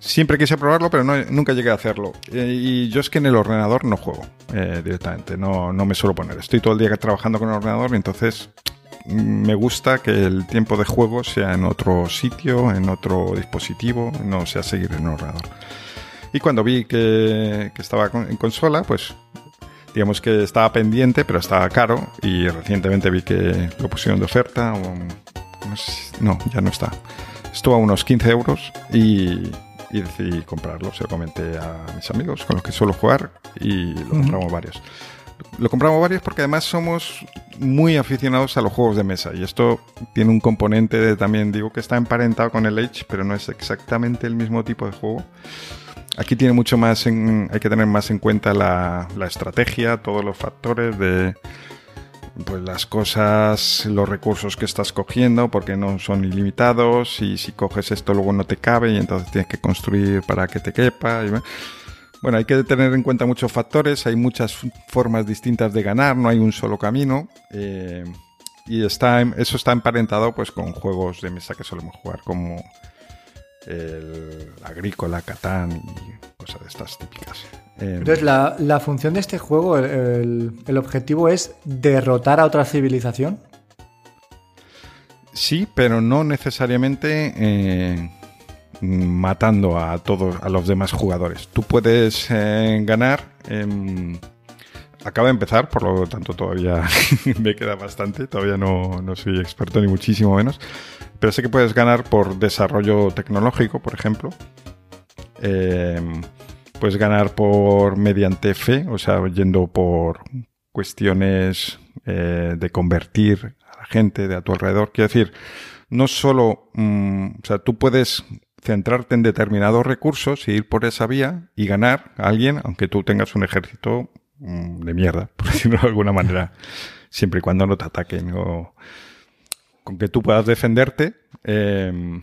siempre quise probarlo, pero no- nunca llegué a hacerlo. Eh, y yo es que en el ordenador no juego eh, directamente, no, no me suelo poner. Estoy todo el día trabajando con el ordenador y entonces mm, me gusta que el tiempo de juego sea en otro sitio, en otro dispositivo, no sea seguir en el ordenador. Y cuando vi que, que estaba en consola, pues digamos que estaba pendiente, pero estaba caro. Y recientemente vi que lo pusieron de oferta. o- no, sé no, ya no está. Estuvo a unos 15 euros y, y decidí comprarlo. Se lo comenté a mis amigos con los que suelo jugar y lo compramos varios. Lo compramos varios porque además somos muy aficionados a los juegos de mesa y esto tiene un componente de, también digo que está emparentado con el Age, pero no es exactamente el mismo tipo de juego. Aquí tiene mucho más, en- hay que tener más en cuenta la, la estrategia, todos los factores de pues las cosas, los recursos que estás cogiendo, porque no son ilimitados, y si coges esto luego no te cabe y entonces tienes que construir para que te quepa. Bueno, hay que tener en cuenta muchos factores, hay muchas formas distintas de ganar, no hay un solo camino. eh, y está, eso está emparentado pues con juegos de mesa que solemos jugar como el Agrícola, Catán y cosas de estas típicas. Eh, Entonces, la, la función de este juego, el, el- el objetivo es derrotar a otra civilización. Sí, pero no necesariamente eh, matando a todos a los demás jugadores. Tú puedes eh, ganar. em, acaba de empezar, por lo tanto todavía me queda bastante. Todavía no, no soy experto ni muchísimo menos. Pero sé que puedes ganar por desarrollo tecnológico, por ejemplo. Em, puedes ganar por mediante fe, o sea, yendo por cuestiones eh, de convertir a la gente de a tu alrededor. Quiero decir, no solo, mm, o sea, tú puedes centrarte en determinados recursos y ir por esa vía y ganar a alguien, aunque tú tengas un ejército de mierda, por decirlo de alguna manera, siempre y cuando no te ataquen o con que tú puedas defenderte, eh,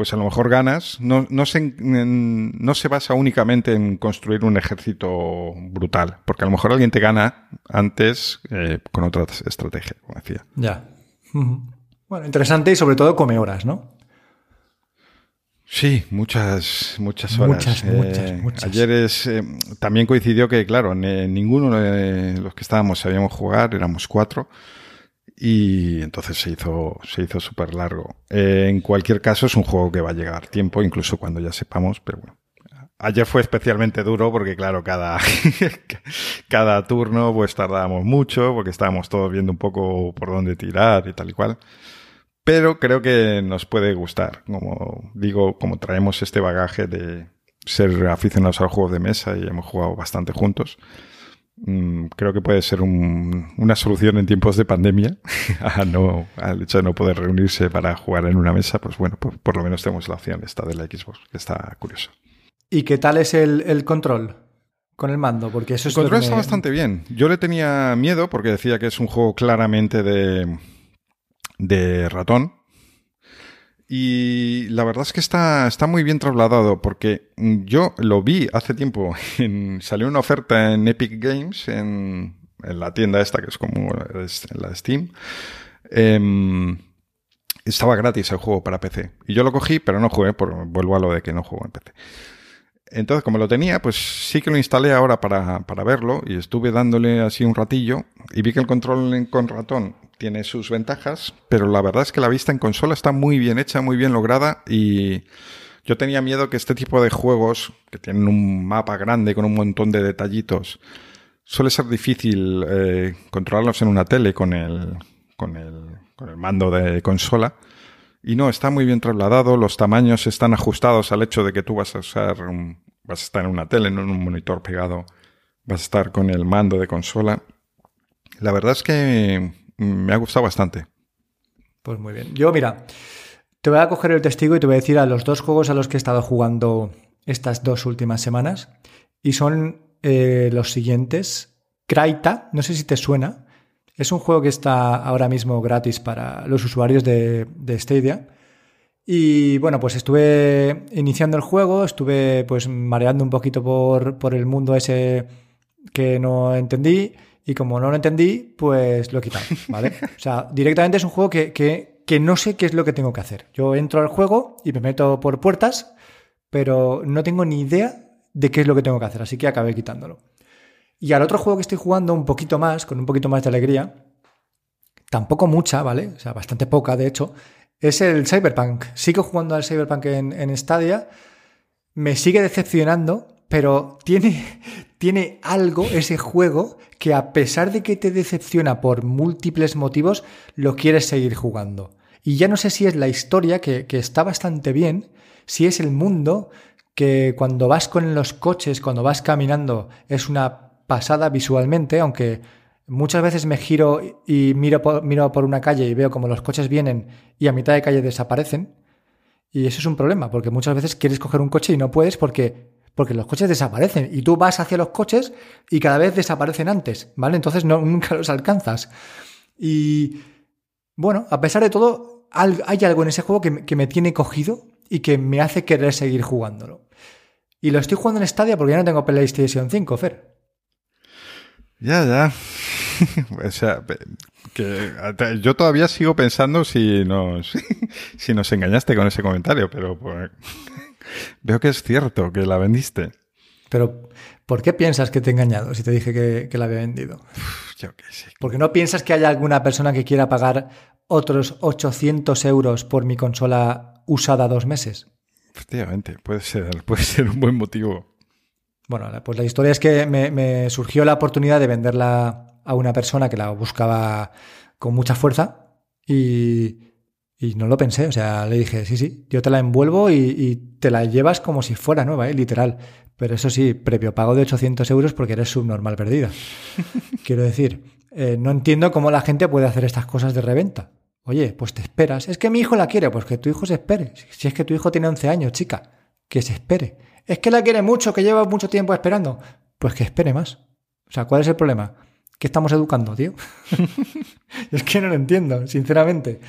pues a lo mejor ganas. No, no, se, no se basa únicamente en construir un ejército brutal, porque a lo mejor alguien te gana antes eh, con otra estrategia, como decía. Ya. Bueno, interesante y sobre todo come horas, ¿no? Sí, muchas, muchas horas. Muchas, muchas, Eh, muchas. Ayer es, eh, también coincidió que, claro, ne- ninguno de los que estábamos sabíamos jugar, éramos cuatro, y entonces se hizo, se hizo súper largo. Eh, en cualquier caso, es un juego que va a llegar tiempo, incluso cuando ya sepamos, pero bueno. Ayer fue especialmente duro porque, claro, cada, cada turno pues tardábamos mucho porque estábamos todos viendo un poco por dónde tirar y tal y cual. Pero creo que nos puede gustar. Como digo, como traemos este bagaje de ser aficionados al juego de mesa y hemos jugado bastante juntos, mm, creo que puede ser un- una solución en tiempos de pandemia a no, al hecho de no poder reunirse para jugar en una mesa. Pues bueno, por, por lo menos tenemos la opción esta de la Xbox, que está curiosa. ¿Y qué tal es el, el control con el mando? Porque eso El es lo control está bastante bien. Yo le tenía miedo porque decía que es un juego claramente de, de ratón. Y la verdad es que está, está muy bien trasladado porque yo lo vi hace tiempo. En, salió una oferta en Epic Games, en, en la tienda esta que es como la Steam. Em, estaba gratis el juego para PC. Y yo lo cogí, pero no jugué, por, vuelvo a lo de que no juego en PC. Entonces, como lo tenía, pues sí que lo instalé ahora para, para verlo y estuve dándole así un ratillo y vi que el control con ratón tiene sus ventajas, pero la verdad es que la vista en consola está muy bien hecha, muy bien lograda y yo tenía miedo que este tipo de juegos, que tienen un mapa grande con un montón de detallitos, suele ser difícil eh, controlarlos en una tele con el, con el, con el mando de consola. Y no, está muy bien trasladado, los tamaños están ajustados al hecho de que tú vas a usar, un- vas a estar en una tele, no en un monitor pegado, vas a estar con el mando de consola. La verdad es que me ha gustado bastante. Pues muy bien. Yo, mira, te voy a coger el testigo y te voy a decir a los dos juegos a los que he estado jugando estas dos últimas semanas. Y son eh, los siguientes. Kraita, no sé si te suena. Es un juego que está ahora mismo gratis para los usuarios de, de Stadia. Y bueno, pues estuve iniciando el juego, estuve pues mareando un poquito por, por el mundo ese que no entendí. Y como no lo entendí, pues lo he quitado, ¿vale? O sea, directamente es un juego que, que, que no sé qué es lo que tengo que hacer. Yo entro al juego y me meto por puertas, pero no tengo ni idea de qué es lo que tengo que hacer, así que acabé quitándolo. Y al otro juego que estoy jugando un poquito más, con un poquito más de alegría, tampoco mucha, ¿vale? O sea, bastante poca, de hecho, es el Cyberpunk. Sigo jugando al Cyberpunk en, en Stadia, me sigue decepcionando, pero tiene, tiene algo ese juego que a pesar de que te decepciona por múltiples motivos, lo quieres seguir jugando. Y ya no sé si es la historia, que, que está bastante bien, si es el mundo, que cuando vas con los coches, cuando vas caminando, es una pasada visualmente, aunque muchas veces me giro y miro por, miro por una calle y veo como los coches vienen y a mitad de calle desaparecen. Y eso es un problema, porque muchas veces quieres coger un coche y no puedes porque, porque los coches desaparecen. Y tú vas hacia los coches y cada vez desaparecen antes, ¿vale? Entonces nunca los alcanzas. Y bueno, a pesar de todo, hay algo en ese juego que, me- tiene cogido y que me hace querer seguir jugándolo. Y lo estoy jugando en Stadia porque ya no tengo PlayStation 5, Fer. Ya, ya. o sea, que yo todavía sigo pensando si nos, si nos engañaste con ese comentario, pero pues, veo que es cierto que la vendiste. Pero, ¿por qué piensas que te he engañado si te dije que, que la había vendido? Uf, Yo qué sé. Porque no piensas que haya alguna persona que quiera pagar otros 800 euros por mi consola usada dos meses. Efectivamente, puede ser, puede ser un buen motivo. Bueno, pues la historia es que me, me surgió la oportunidad de venderla a una persona que la buscaba con mucha fuerza y, y no lo pensé. O sea, le dije, sí, sí, yo te la envuelvo y, y te la llevas como si fuera nueva, ¿eh? literal. Pero eso sí, previo pago de 800 euros porque eres subnormal perdida. Quiero decir, eh, no entiendo cómo la gente puede hacer estas cosas de reventa. Oye, pues te esperas. Es que mi hijo la quiere, pues que tu hijo se espere. Si es que tu hijo tiene 11 años, chica, que se espere. Es que la quiere mucho, que lleva mucho tiempo esperando. Pues que espere más. O sea, ¿cuál es el problema? ¿Qué estamos educando, tío? es que no lo entiendo, sinceramente.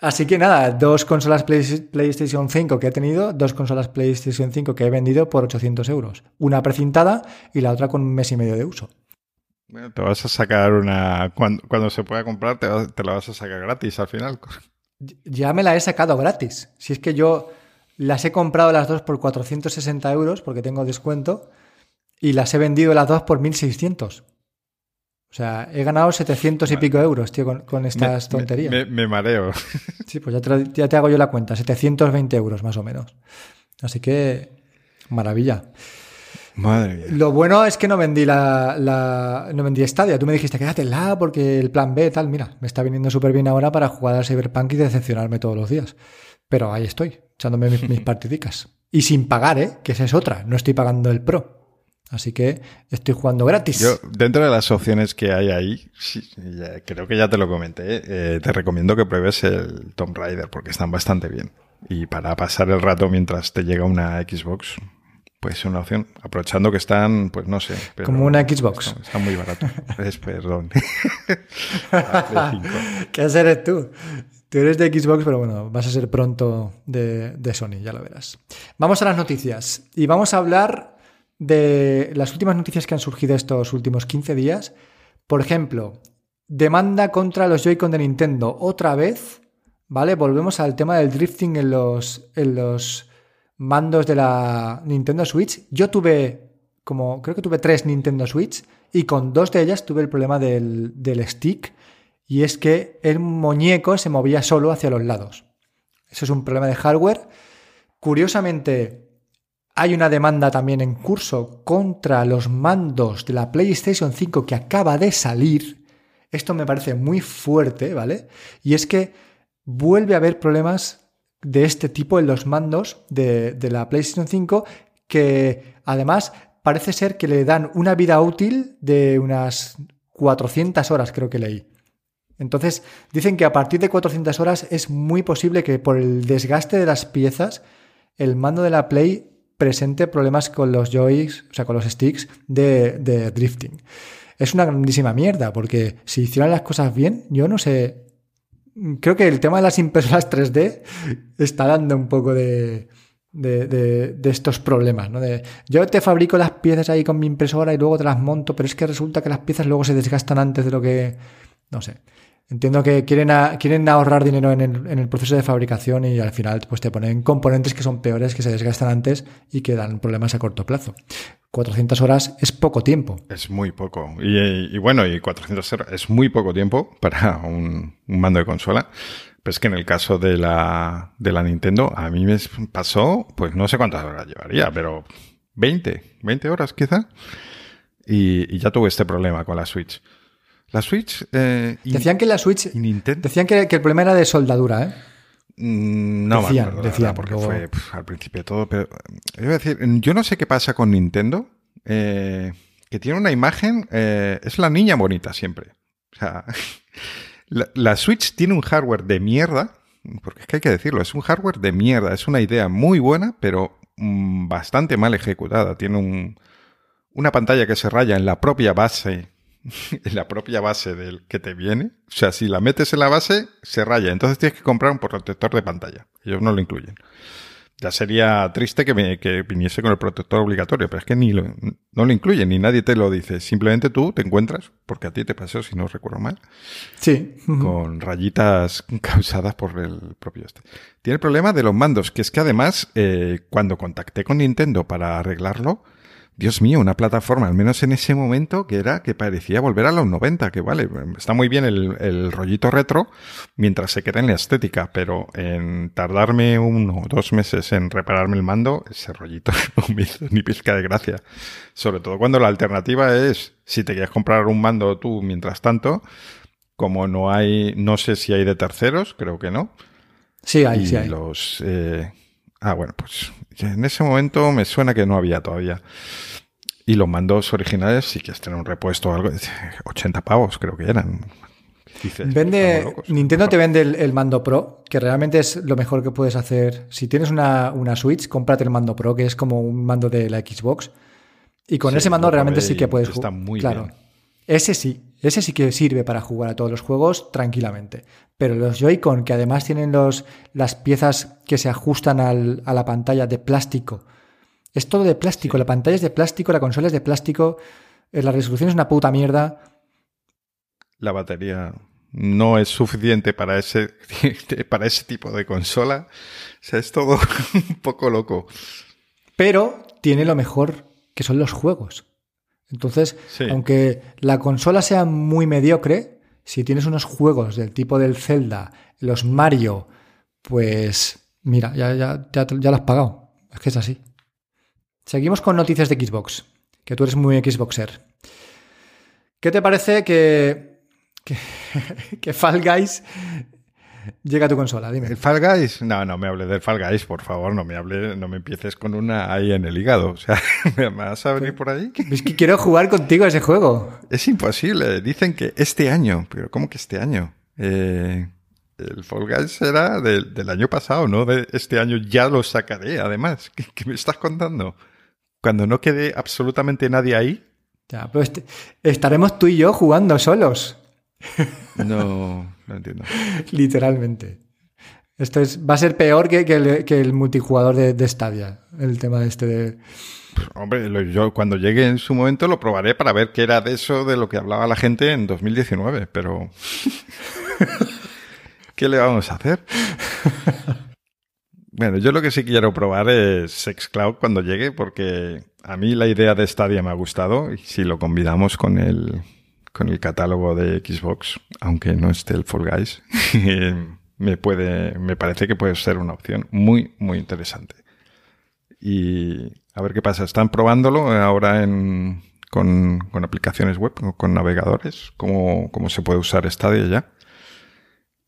Así que nada, dos consolas PlayStation 5 que he tenido, dos consolas PlayStation 5 que he vendido por 800 euros. Una precintada y la otra con un mes y medio de uso. Bueno, te vas a sacar una. Cuando, se pueda comprar, te, te, la vas a sacar gratis al final. Ya me la he sacado gratis. Si es que yo las he comprado las dos por 460 euros porque tengo descuento y las he vendido las dos por 1600. O sea, he ganado 700 y pico euros, tío, con, estas tonterías. Me, mareo. Sí, pues ya te, ya te, hago yo la cuenta, 720 euros más o menos. Así que, maravilla. Madre mía. Lo bueno es que no vendí la, la no vendí Stadia. Tú me dijiste, quédatela porque el plan B, tal, mira, me está viniendo súper bien ahora para jugar al Cyberpunk y decepcionarme todos los días. Pero ahí estoy, echándome mis, mis partidicas. Y sin pagar, ¿eh? Que esa es otra, no estoy pagando el Pro. Así que estoy jugando gratis. Yo, dentro de las opciones que hay ahí, creo que ya te lo comenté, eh, te recomiendo que pruebes el Tomb Raider porque están bastante bien. Y para pasar el rato mientras te llega una Xbox, pues es una opción. Aprovechando que están, pues no sé. Como una Xbox. Están, muy baratos. es, perdón. ¿Qué eres tú? Tú eres de Xbox, pero bueno, vas a ser pronto de, de Sony, ya lo verás. Vamos a las noticias. Y vamos a hablar de las últimas noticias que han surgido estos últimos 15 días. Por ejemplo, demanda contra los Joy-Con de Nintendo. Otra vez, ¿vale? Volvemos al tema del drifting en los, en los mandos de la Nintendo Switch. Yo tuve, como creo que tuve tres Nintendo Switch y con dos de ellas tuve el problema del, del stick y es que el muñeco se movía solo hacia los lados. Eso es un problema de hardware. Curiosamente, hay una demanda también en curso contra los mandos de la PlayStation 5 que acaba de salir. Esto me parece muy fuerte, ¿vale? Y es que vuelve a haber problemas de este tipo en los mandos de, la PlayStation 5 que además parece ser que le dan una vida útil de unas 400 horas, creo que leí. Entonces, dicen que a partir de 400 horas es muy posible que por el desgaste de las piezas, el mando de la Play presente problemas con los joys, o sea, con los sticks de, drifting. Es una grandísima mierda, porque si hicieran las cosas bien, yo no sé. Creo que el tema de las impresoras 3D está dando un poco de, de, estos problemas, ¿no? De, yo te fabrico las piezas ahí con mi impresora y luego te las monto, pero es que resulta que las piezas luego se desgastan antes de lo que... No sé. Entiendo que quieren, quieren ahorrar dinero en el, proceso de fabricación y al final pues, te ponen componentes que son peores, que se desgastan antes y que dan problemas a corto plazo. 400 horas es poco tiempo. Es muy poco. Y, bueno, y 400 horas es muy poco tiempo para un, mando de consola. Pero es que en el caso de la, de la Nintendo, a mí me pasó, pues no sé cuántas horas llevaría, pero 20, 20 horas quizá. y ya tuve este problema con la Switch. La Switch. Eh, decían que la Switch. Decían que, el problema era de soldadura, ¿eh? Mm, no, decían, decían porque fue al principio todo. Pero yo, decir, yo no sé qué pasa con Nintendo, eh, que tiene una imagen. Eh, es la niña bonita siempre. O sea, la, Switch tiene un hardware de mierda, porque es que hay que decirlo, es un hardware de mierda. Es una idea muy buena, pero mm, bastante mal ejecutada. Tiene un, una pantalla que se raya en la propia base en la propia base del que te viene. O sea, si la metes en la base, se raya. Entonces tienes que comprar un protector de pantalla. Ellos no lo incluyen. Ya sería triste que, me, que viniese con el protector obligatorio, pero es que ni lo, no lo incluyen, ni nadie te lo dice. Simplemente tú te encuentras, porque a ti te pasó, si no recuerdo mal. Sí. Con rayitas causadas por el propio este. Tiene el problema de los mandos, que es que además, eh, cuando contacté con Nintendo para arreglarlo, Dios mío, una plataforma, al menos en ese momento, que era que parecía volver a los 90, que vale, está muy bien el, rollito retro mientras se queda en la estética, pero en tardarme uno o dos meses en repararme el mando, ese rollito no me hizo ni pizca de gracia. Sobre todo cuando la alternativa es, si te quieres comprar un mando tú mientras tanto, como no hay, no sé si hay de terceros, creo que no. Sí hay, sí hay. Los, eh, ah, bueno, pues en ese momento me suena que no había todavía. Y los mandos originales, si quieres tener un repuesto o algo, 80 pavos creo que eran. vende, Nintendo te vende el, mando Pro, que realmente es lo mejor que puedes hacer. Si tienes una, Switch, cómprate el mando Pro, que es como un mando de la Xbox. Y con ese mando realmente sí que puedes jugar. Está muy claro. Ese sí, ese sí que sirve para jugar a todos los juegos tranquilamente. Pero los Joy-Con, que además tienen los, las piezas que se ajustan al, a la pantalla de plástico, es todo de plástico, la pantalla es de plástico, la consola es de plástico, eh, la resolución es una puta mierda. La batería no es suficiente para ese, para ese tipo de consola. O sea, es todo un poco loco. Pero tiene lo mejor que son los juegos. Entonces, aunque la consola sea muy mediocre, si tienes unos juegos del tipo del Zelda, los Mario, pues mira, ya, ya, ya, ya lo has pagado. Es que es así. Seguimos con noticias de Xbox, que tú eres muy Xboxer. ¿Qué te parece que, que, Fall Guys llega a tu consola? Dime. ¿El Fall Guys? No, no me hables del Fall Guys, por favor, no me hable, no me empieces con una ahí en el hígado. O sea, ¿me vas a venir por ahí? Es que quiero jugar contigo a ese juego. Es imposible. Dicen que este año, pero ¿cómo que este año? Eh, el Fall Guys será del, año pasado, ¿no? De este año ya lo sacaré, además. qué me estás contando? cuando no quede absolutamente nadie ahí. Ya, pues estaremos tú y yo jugando solos. No, no entiendo. Literalmente. Esto es, va a ser peor que, el, multijugador de, Stadia, el tema de este de... Hombre, yo cuando llegue en su momento lo probaré para ver qué era de eso de lo que hablaba la gente en 2019, pero... ¿Qué le vamos a hacer? Bueno, yo lo que sí quiero probar es Sexcloud cuando llegue, porque a mí la idea de Stadia me ha gustado y si lo combinamos con el, con el catálogo de Xbox, aunque no esté el Fall Guys, me puede, me parece que puede ser una opción muy, muy interesante. Y a ver qué pasa. Están probándolo ahora en, con, con aplicaciones web, con navegadores, cómo, cómo se puede usar Stadia ya.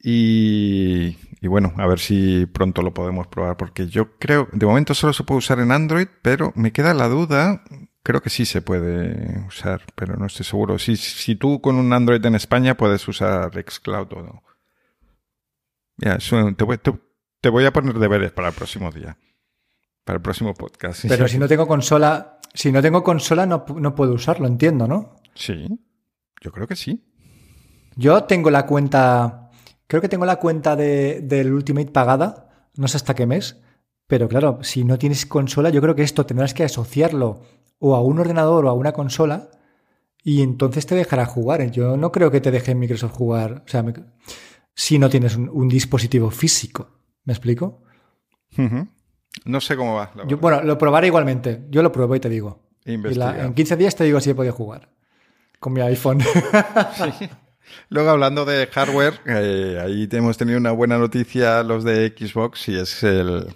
Y, bueno, a ver si pronto lo podemos probar, porque yo creo, de momento solo se puede usar en Android, pero me queda la duda, creo que sí se puede usar, pero no estoy seguro. Si, si tú con un Android en España puedes usar Xcloud o no. Ya, te, voy, te, voy a poner deberes para el próximo día, para el próximo podcast. Pero si no tengo consola, si no tengo consola no, no puedo usarlo, entiendo, ¿no? Sí, yo creo que sí. Yo tengo la cuenta Creo que tengo la cuenta de, del Ultimate pagada, no sé hasta qué mes, pero claro, si no tienes consola, yo creo que esto tendrás que asociarlo o a un ordenador o a una consola y entonces te dejará jugar. Yo no creo que te deje Microsoft jugar, o sea, si no tienes un, dispositivo físico. ¿Me explico? No sé cómo va. bueno, lo probaré igualmente. Yo lo pruebo y te digo. en 15 días te digo si he podido jugar con mi iPhone. Sí. Luego, hablando de hardware, eh, ahí hemos tenido una buena noticia los de Xbox y es el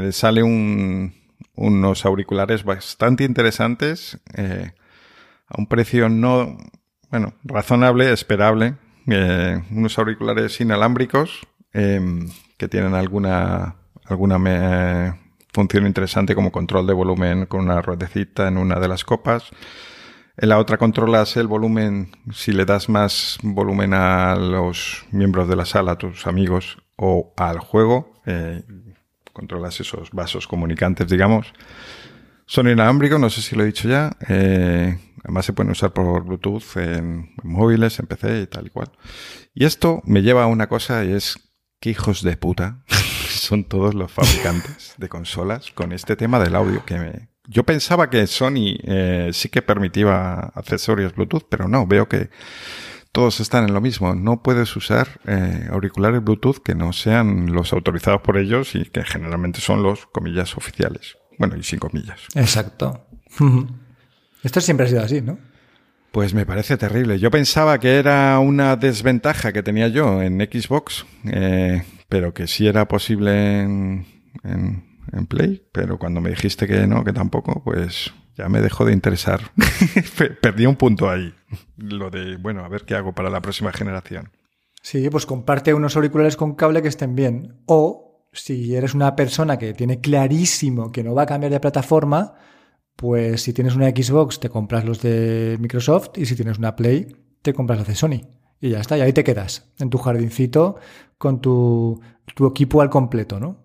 que sale unos auriculares bastante interesantes eh, a un precio no, bueno, razonable, esperable. Eh, unos auriculares inalámbricos que tienen alguna, alguna función interesante como control de volumen con una ruedecita en una de las copas en la otra controlas el volumen, si le das más volumen a los miembros de la sala, a tus amigos o al juego, eh, controlas esos vasos comunicantes, digamos. Son inalámbricos, no sé si lo he dicho ya. Eh, además se pueden usar por Bluetooth en, móviles, en PC y tal y cual. Y esto me lleva a una cosa y es que hijos de puta son todos los fabricantes de consolas con este tema del audio que me, yo pensaba que Sony eh, sí que permitía accesorios Bluetooth, pero no, veo que todos están en lo mismo. No puedes usar eh, auriculares Bluetooth que no sean los autorizados por ellos y que generalmente son los comillas oficiales. Bueno, y sin comillas. Exacto. Esto siempre ha sido así, ¿no? Pues me parece terrible. Yo pensaba que era una desventaja que tenía yo en Xbox, eh, pero que sí era posible en en Play, pero cuando me dijiste que no, que tampoco, pues ya me dejó de interesar. Perdí un punto ahí. Lo de, bueno, a ver qué hago para la próxima generación. Sí, pues comparte unos auriculares con cable que estén bien. O si eres una persona que tiene clarísimo que no va a cambiar de plataforma, pues si tienes una Xbox te compras los de Microsoft y si tienes una Play te compras los de Sony. Y ya está, y ahí te quedas, en tu jardincito con tu, tu equipo al completo, ¿no?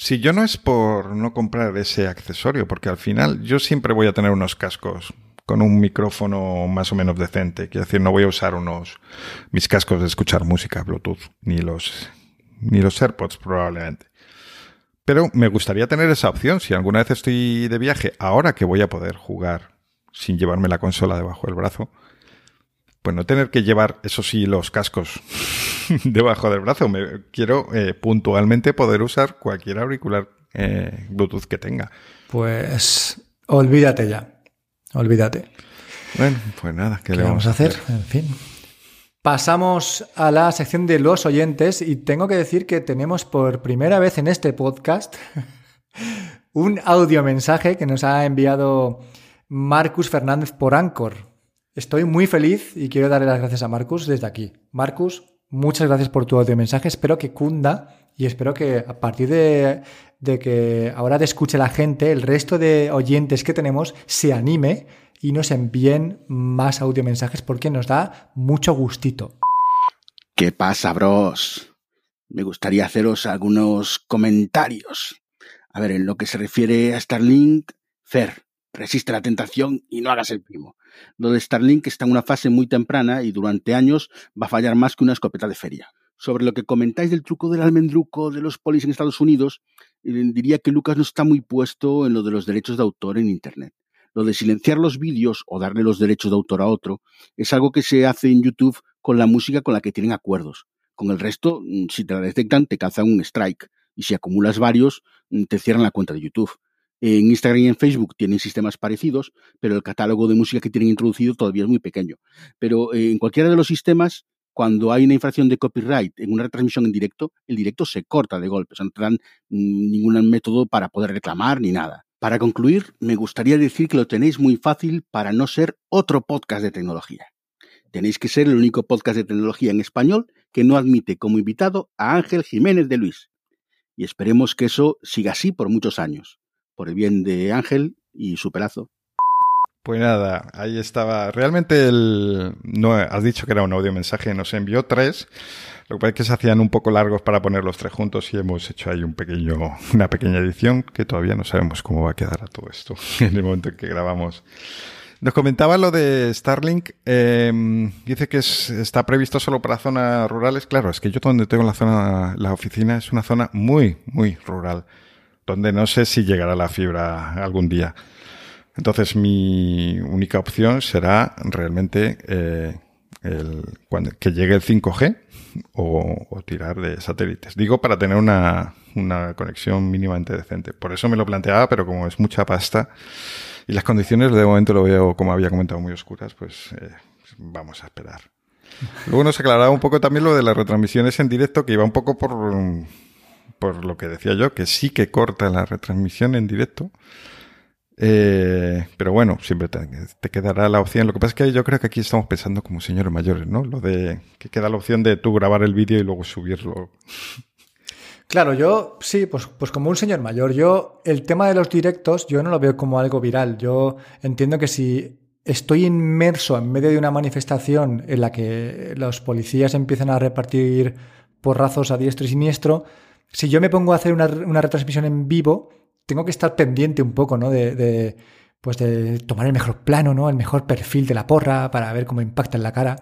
Si yo no es por no comprar ese accesorio, porque al final yo siempre voy a tener unos cascos con un micrófono más o menos decente. Quiero decir, no voy a usar unos mis cascos de escuchar música Bluetooth, ni los, ni los AirPods probablemente. Pero me gustaría tener esa opción. Si alguna vez estoy de viaje, ahora que voy a poder jugar sin llevarme la consola debajo del brazo, pues no tener que llevar, eso sí, los cascos debajo del brazo. Me, quiero eh, puntualmente poder usar cualquier auricular eh, Bluetooth que tenga. Pues olvídate ya. Olvídate. Bueno, pues nada, ¿qué, le vamos a hacer? En fin. Pasamos a la sección de los oyentes y tengo que decir que tenemos por primera vez en este podcast un audio mensaje que nos ha enviado Marcus Fernández por Anchor. Estoy muy feliz y quiero darle las gracias a Marcus desde aquí. Marcus, muchas gracias por tu audio mensaje. Espero que cunda y espero que a partir de, que ahora te escuche la gente, el resto de oyentes que tenemos se anime y nos envíen más audio mensajes porque nos da mucho gustito. ¿Qué pasa, bros? Me gustaría haceros algunos comentarios. A ver, en lo que se refiere a Starlink, Fer, resiste la tentación y no hagas el primo. Lo de Starlink está en una fase muy temprana y durante años va a fallar más que una escopeta de feria. Sobre lo que comentáis del truco del almendruco de los polis en Estados Unidos, eh, diría que Lucas no está muy puesto en lo de los derechos de autor en Internet. Lo de silenciar los vídeos o darle los derechos de autor a otro es algo que se hace en YouTube con la música con la que tienen acuerdos. Con el resto, mm, si te la detectan, te cazan un strike. Y si acumulas varios, mm, te cierran la cuenta de YouTube. En Instagram y en Facebook tienen sistemas parecidos, pero el catálogo de música que tienen introducido todavía es muy pequeño. Pero eh, en cualquiera de los sistemas, cuando hay una infracción de copyright en una retransmisión en directo, el directo se corta de golpe. O sea, no te dan mm, ningún método para poder reclamar ni nada. Para concluir, me gustaría decir que lo tenéis muy fácil para no ser otro podcast de tecnología. Tenéis que ser el único podcast de tecnología en español que no admite como invitado a Ángel Jiménez de Luis. Y esperemos que eso siga así por muchos años, por el bien de Ángel y su pelazo. Pues nada, ahí estaba. Realmente el, no has dicho que era un audio mensaje, nos envió tres. Lo que pasa es que se hacían un poco largos para poner los tres juntos y hemos hecho ahí un pequeño, una pequeña edición que todavía no sabemos cómo va a quedar a todo esto en el momento en que grabamos. Nos comentaba lo de Starlink. Em, dice que está previsto solo para zonas rurales. Claro, es que yo donde tengo la zona, la oficina es una zona muy, muy rural, donde no sé si llegará la fibra algún día. Entonces mi única opción será realmente eh, el, que llegue el 5G o, tirar de satélites. Digo para tener una, conexión mínimamente decente. Por eso me lo planteaba, pero como es mucha pasta y las condiciones de momento lo veo, como había comentado, muy oscuras, pues eh, vamos a esperar. Luego nos aclaraba un poco también lo de las retransmisiones en directo, que iba un poco por, por lo que decía yo, que sí que corta la retransmisión en directo eh, pero bueno, siempre te, quedará la opción. Lo que pasa es que yo creo que aquí estamos pensando como señores mayores, ¿no? Lo de que queda la opción de tú grabar el vídeo y luego subirlo. Claro, yo sí, pues, pues como un señor mayor. Yo, el tema de los directos, yo no lo veo como algo viral. Yo entiendo que si estoy inmerso en medio de una manifestación en la que los policías empiezan a repartir porrazos a diestro y siniestro, si yo me pongo a hacer una, una retransmisión en vivo, tengo que estar pendiente un poco, ¿no? De, pues de tomar el mejor plano, ¿no? El mejor perfil de la porra para ver cómo impacta en la cara.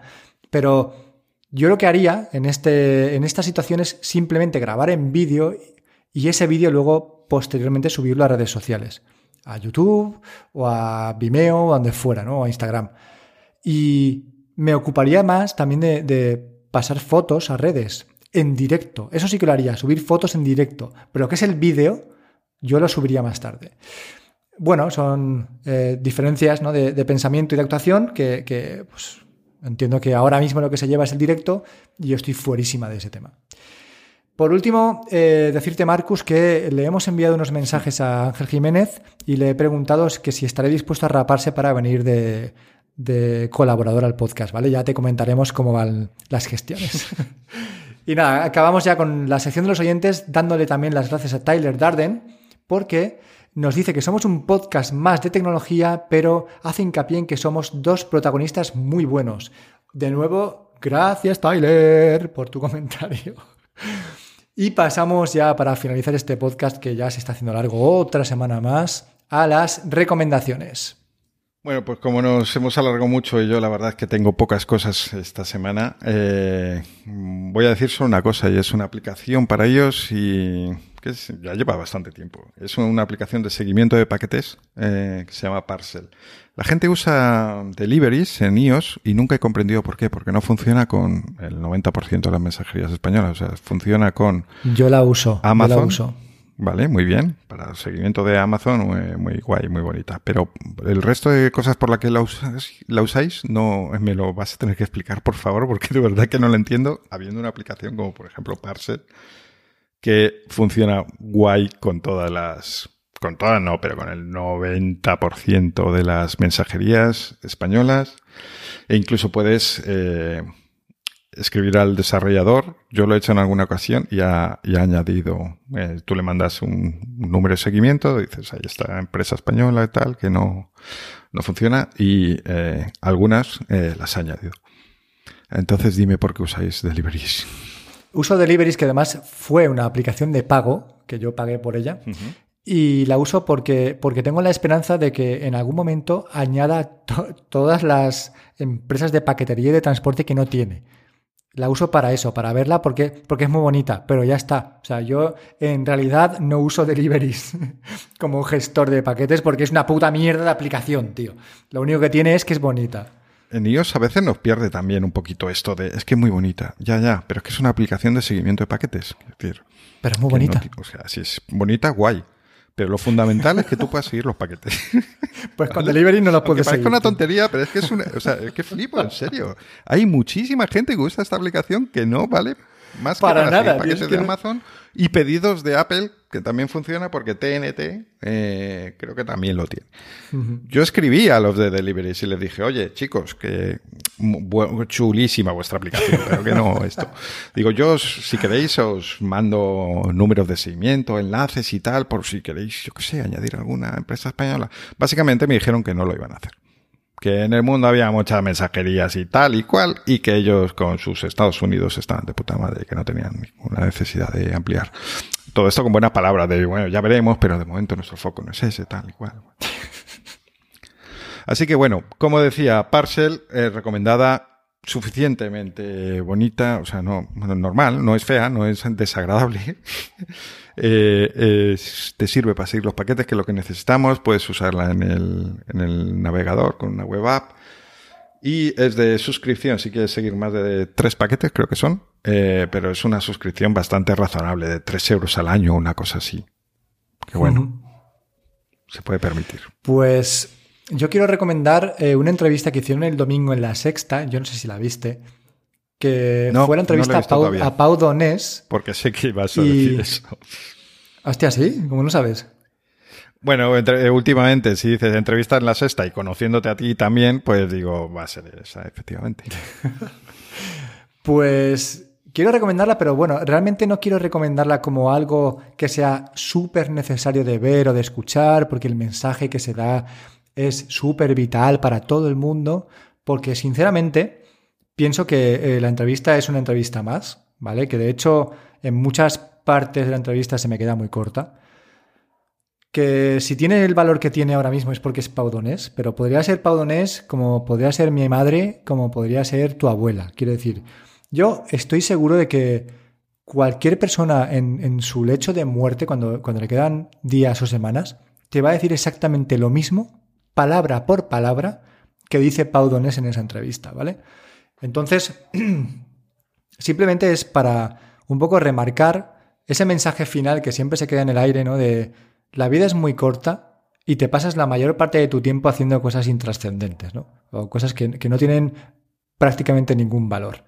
Pero yo lo que haría en, este, en esta situación es simplemente grabar en vídeo y ese vídeo luego posteriormente subirlo a redes sociales. A YouTube o a Vimeo o donde fuera, ¿no? O a Instagram. Y me ocuparía más también de, de pasar fotos a redes en directo. Eso sí que lo haría, subir fotos en directo. Pero ¿qué es el vídeo? Yo lo subiría más tarde. Bueno, son eh, diferencias de, pensamiento y de actuación que, pues, entiendo que ahora mismo lo que se lleva es el directo y yo estoy fuerísima de ese tema. Por último, eh, decirte, Marcus, que le hemos enviado unos mensajes a Ángel Jiménez y le he preguntado que si estaré dispuesto a raparse para venir de, de colaborador al podcast, ¿vale? Ya te comentaremos cómo van las gestiones. y nada, acabamos ya con la sección de los oyentes, dándole también las gracias a Tyler Darden, porque nos dice que somos un podcast más de tecnología, pero hace hincapié en que somos dos protagonistas muy buenos. De nuevo, gracias Tyler por tu comentario. Y pasamos ya para finalizar este podcast que ya se está haciendo largo otra semana más a las recomendaciones. Bueno, pues como nos hemos alargado mucho y yo la verdad es que tengo pocas cosas esta semana, eh, voy a decir solo una cosa y es una aplicación para ellos y que ya lleva bastante tiempo. Es una aplicación de seguimiento de paquetes eh, que se llama Parcel. La gente usa deliveries en iOS y nunca he comprendido por qué, porque no funciona con el 90% de las mensajerías españolas, o sea, funciona con Yo la uso. Amazon. Yo la uso. Vale, muy bien. Para el seguimiento de Amazon, muy, guay, muy bonita. Pero el resto de cosas por las que la, usas- la usáis, no me lo vas a tener que explicar, por favor, porque de verdad que no lo entiendo, habiendo una aplicación como, por ejemplo, Parset, que funciona guay con todas las... Con todas no, pero con el 90% de las mensajerías españolas. E incluso puedes eh, escribir al desarrollador. Yo lo he hecho en alguna ocasión y ha, y ha añadido, eh, tú le mandas un, número de seguimiento, dices, ahí está empresa española y tal, que no, no funciona y eh, algunas eh, las ha añadido. Entonces dime por qué usáis deliveries. Uso Deliveries, que además fue una aplicación de pago, que yo pagué por ella. Y la uso porque, porque tengo la esperanza de que en algún momento añada to- todas las empresas de paquetería y de transporte que no tiene. La uso para eso, para verla, porque, porque es muy bonita, pero ya está. O sea, yo en realidad no uso deliveries como gestor de paquetes porque es una puta mierda de aplicación, tío. Lo único que tiene es que es bonita. En iOS a veces nos pierde también un poquito esto de, es que es muy bonita, ya, ya, pero es que es una aplicación de seguimiento de paquetes. Es decir, Pero es muy no bonita. o sea, si es bonita, guay. Pero lo fundamental es que tú puedas seguir los paquetes. Pues con deliveries no los puedes seguir. una tío. tontería, pero es que es una, o sea, es que flipo, en serio. Hay muchísima gente que usa esta aplicación que no vale más Para que para nada, paquetes es que de Amazon y pedidos de Apple, que también funciona porque TNT eh, creo que también lo tiene. Yo escribí a los de Deliveries y les dije, oye, chicos, que bu- chulísima vuestra aplicación, pero que no esto. Digo, yo, os- si queréis, os mando números de seguimiento, enlaces y tal, por si queréis, yo qué sé, añadir alguna empresa española. Básicamente me dijeron que no lo iban a hacer. Que en el mundo había muchas mensajerías y tal y cual, y que ellos con sus Estados Unidos estaban de puta madre, que no tenían ninguna necesidad de ampliar. Todo esto con buenas palabras de, bueno, ya veremos, pero de momento nuestro foco no es ese, tal y cual. Así que bueno, como decía, Parcel, eh, recomendada suficientemente bonita, o sea, no bueno, normal, no es fea, no es desagradable. Eh, te sirve para seguir los paquetes, que es lo que necesitamos. Puedes usarla en el, en el navegador con una web app. Y es de suscripción, si quieres seguir más de tres paquetes, creo que son. Eh, pero es una suscripción bastante razonable, de tres euros al año, una cosa así. Que bueno, se puede permitir. Pues yo quiero recomendar eh, una entrevista que hicieron el domingo en La Sexta, yo no sé si la viste, que No, fue la no la he entrevista a, Pau, todavía. a Pau Donés. Porque sé que ibas a Y- decir eso. Hostia, ¿sí? ¿Cómo no sabes? Bueno, entre- eh, últimamente, si dices entrevista en la sexta y conociéndote a ti también, pues digo, va a ser esa, efectivamente. Pues quiero recomendarla, pero bueno, realmente no quiero recomendarla como algo que sea súper necesario de ver o de escuchar, porque el mensaje que se da es súper vital para todo el mundo, porque sinceramente pienso que eh, la entrevista es una entrevista más, ¿vale? Que de hecho en muchas partes de la entrevista se me queda muy corta. Que si tiene el valor que tiene ahora mismo es porque es paudonés, pero podría ser paudonés como podría ser mi madre, como podría ser tu abuela. Quiero decir, yo estoy seguro de que cualquier persona en, en su lecho de muerte, cuando, cuando le quedan días o semanas, te va a decir exactamente lo mismo, palabra por palabra, que dice Pau Donés en esa entrevista, ¿vale? Entonces, simplemente es para un poco remarcar ese mensaje final que siempre se queda en el aire, ¿no? De la vida es muy corta y te pasas la mayor parte de tu tiempo haciendo cosas intrascendentes, ¿no? O cosas que, que no tienen prácticamente ningún valor.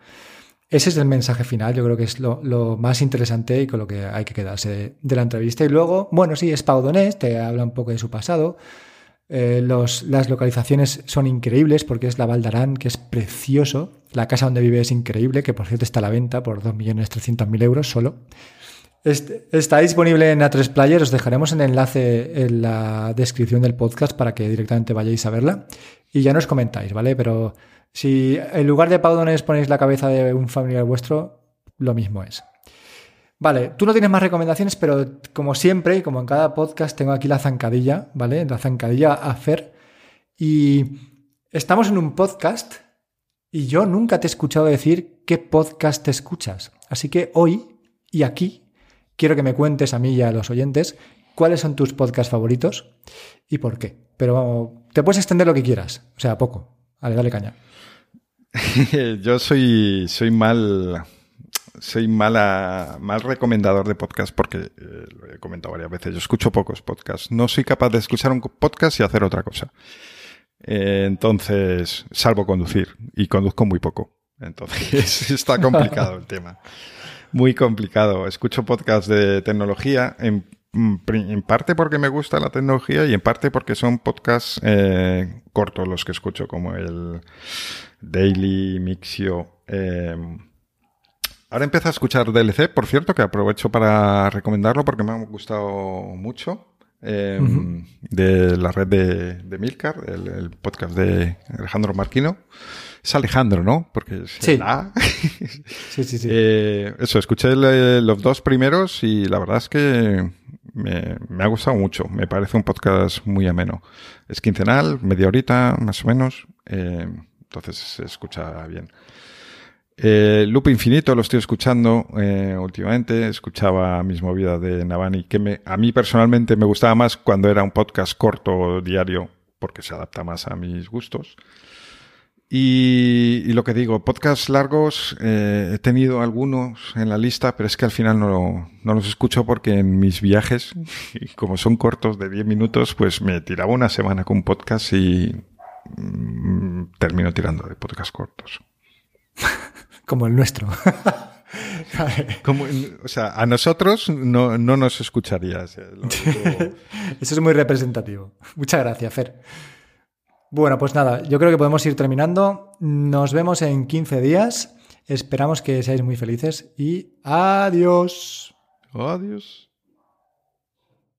Ese es el mensaje final, yo creo que es lo, más interesante y con lo que hay que quedarse de, la entrevista. Y luego, bueno, sí, es Pau Donés, te habla un poco de su pasado. Eh, las localizaciones son increíbles porque es la Valdarán, que es precioso. La casa donde vive es increíble, que por cierto está a la venta por 2.300.000 euros solo. Está disponible en A3 Player, os dejaremos el enlace en la descripción del podcast para que directamente vayáis a verla. Y ya nos comentáis, ¿vale? Pero si en lugar de Paudones ponéis la cabeza de un familiar vuestro, lo mismo es. Vale, tú no tienes más recomendaciones, pero como siempre y como en cada podcast tengo aquí la zancadilla, ¿vale? La zancadilla a Fer. Y estamos en un podcast y yo nunca te he escuchado decir qué podcast te escuchas. Así que hoy y aquí quiero que me cuentes a mí y a los oyentes cuáles son tus podcasts favoritos y por qué. Pero te puedes extender lo que quieras, o sea, poco. Vale, dale caña. yo soy, soy mal soy mala, mal recomendador de podcast porque eh, lo he comentado varias veces. Yo escucho pocos podcasts. No soy capaz de escuchar un podcast y hacer otra cosa. Eh, entonces, salvo conducir. Y conduzco muy poco. Entonces, está complicado el tema. Muy complicado. Escucho podcasts de tecnología en, en, parte porque me gusta la tecnología y en parte porque son podcasts eh, cortos los que escucho, como el Daily Mixio. Eh, Ahora empiezo a escuchar DLC, por cierto, que aprovecho para recomendarlo porque me ha gustado mucho. Em, de la red de, Milcar, el, podcast de Alejandro Marquino. Es Alejandro, ¿no? Porque es sí. sí, sí, sí. Eh, eso, escuché los dos primeros y la verdad es que me, ha gustado mucho. Me parece un podcast muy ameno. Es quincenal, media horita más o menos. Eh, entonces se escucha bien. Eh, Loop Infinito lo estoy escuchando eh, últimamente. Escuchaba mis movidas de Navani, que a mí personalmente me gustaba más cuando era un podcast corto diario, porque se adapta más a mis gustos. Y, lo que digo, podcasts largos, eh, he tenido algunos en la lista, pero es que al final no, no, los escucho porque en mis viajes, como son cortos de 10 minutos, pues me tiraba una semana con un podcast y mm, termino tirando de podcasts cortos. como el nuestro. Como, o sea, a nosotros no, nos escucharías. Eh, Eso es muy representativo. Muchas gracias, Fer. Bueno, pues nada, yo creo que podemos ir terminando. Nos vemos en 15 días. Esperamos que seáis muy felices y adiós. Adiós.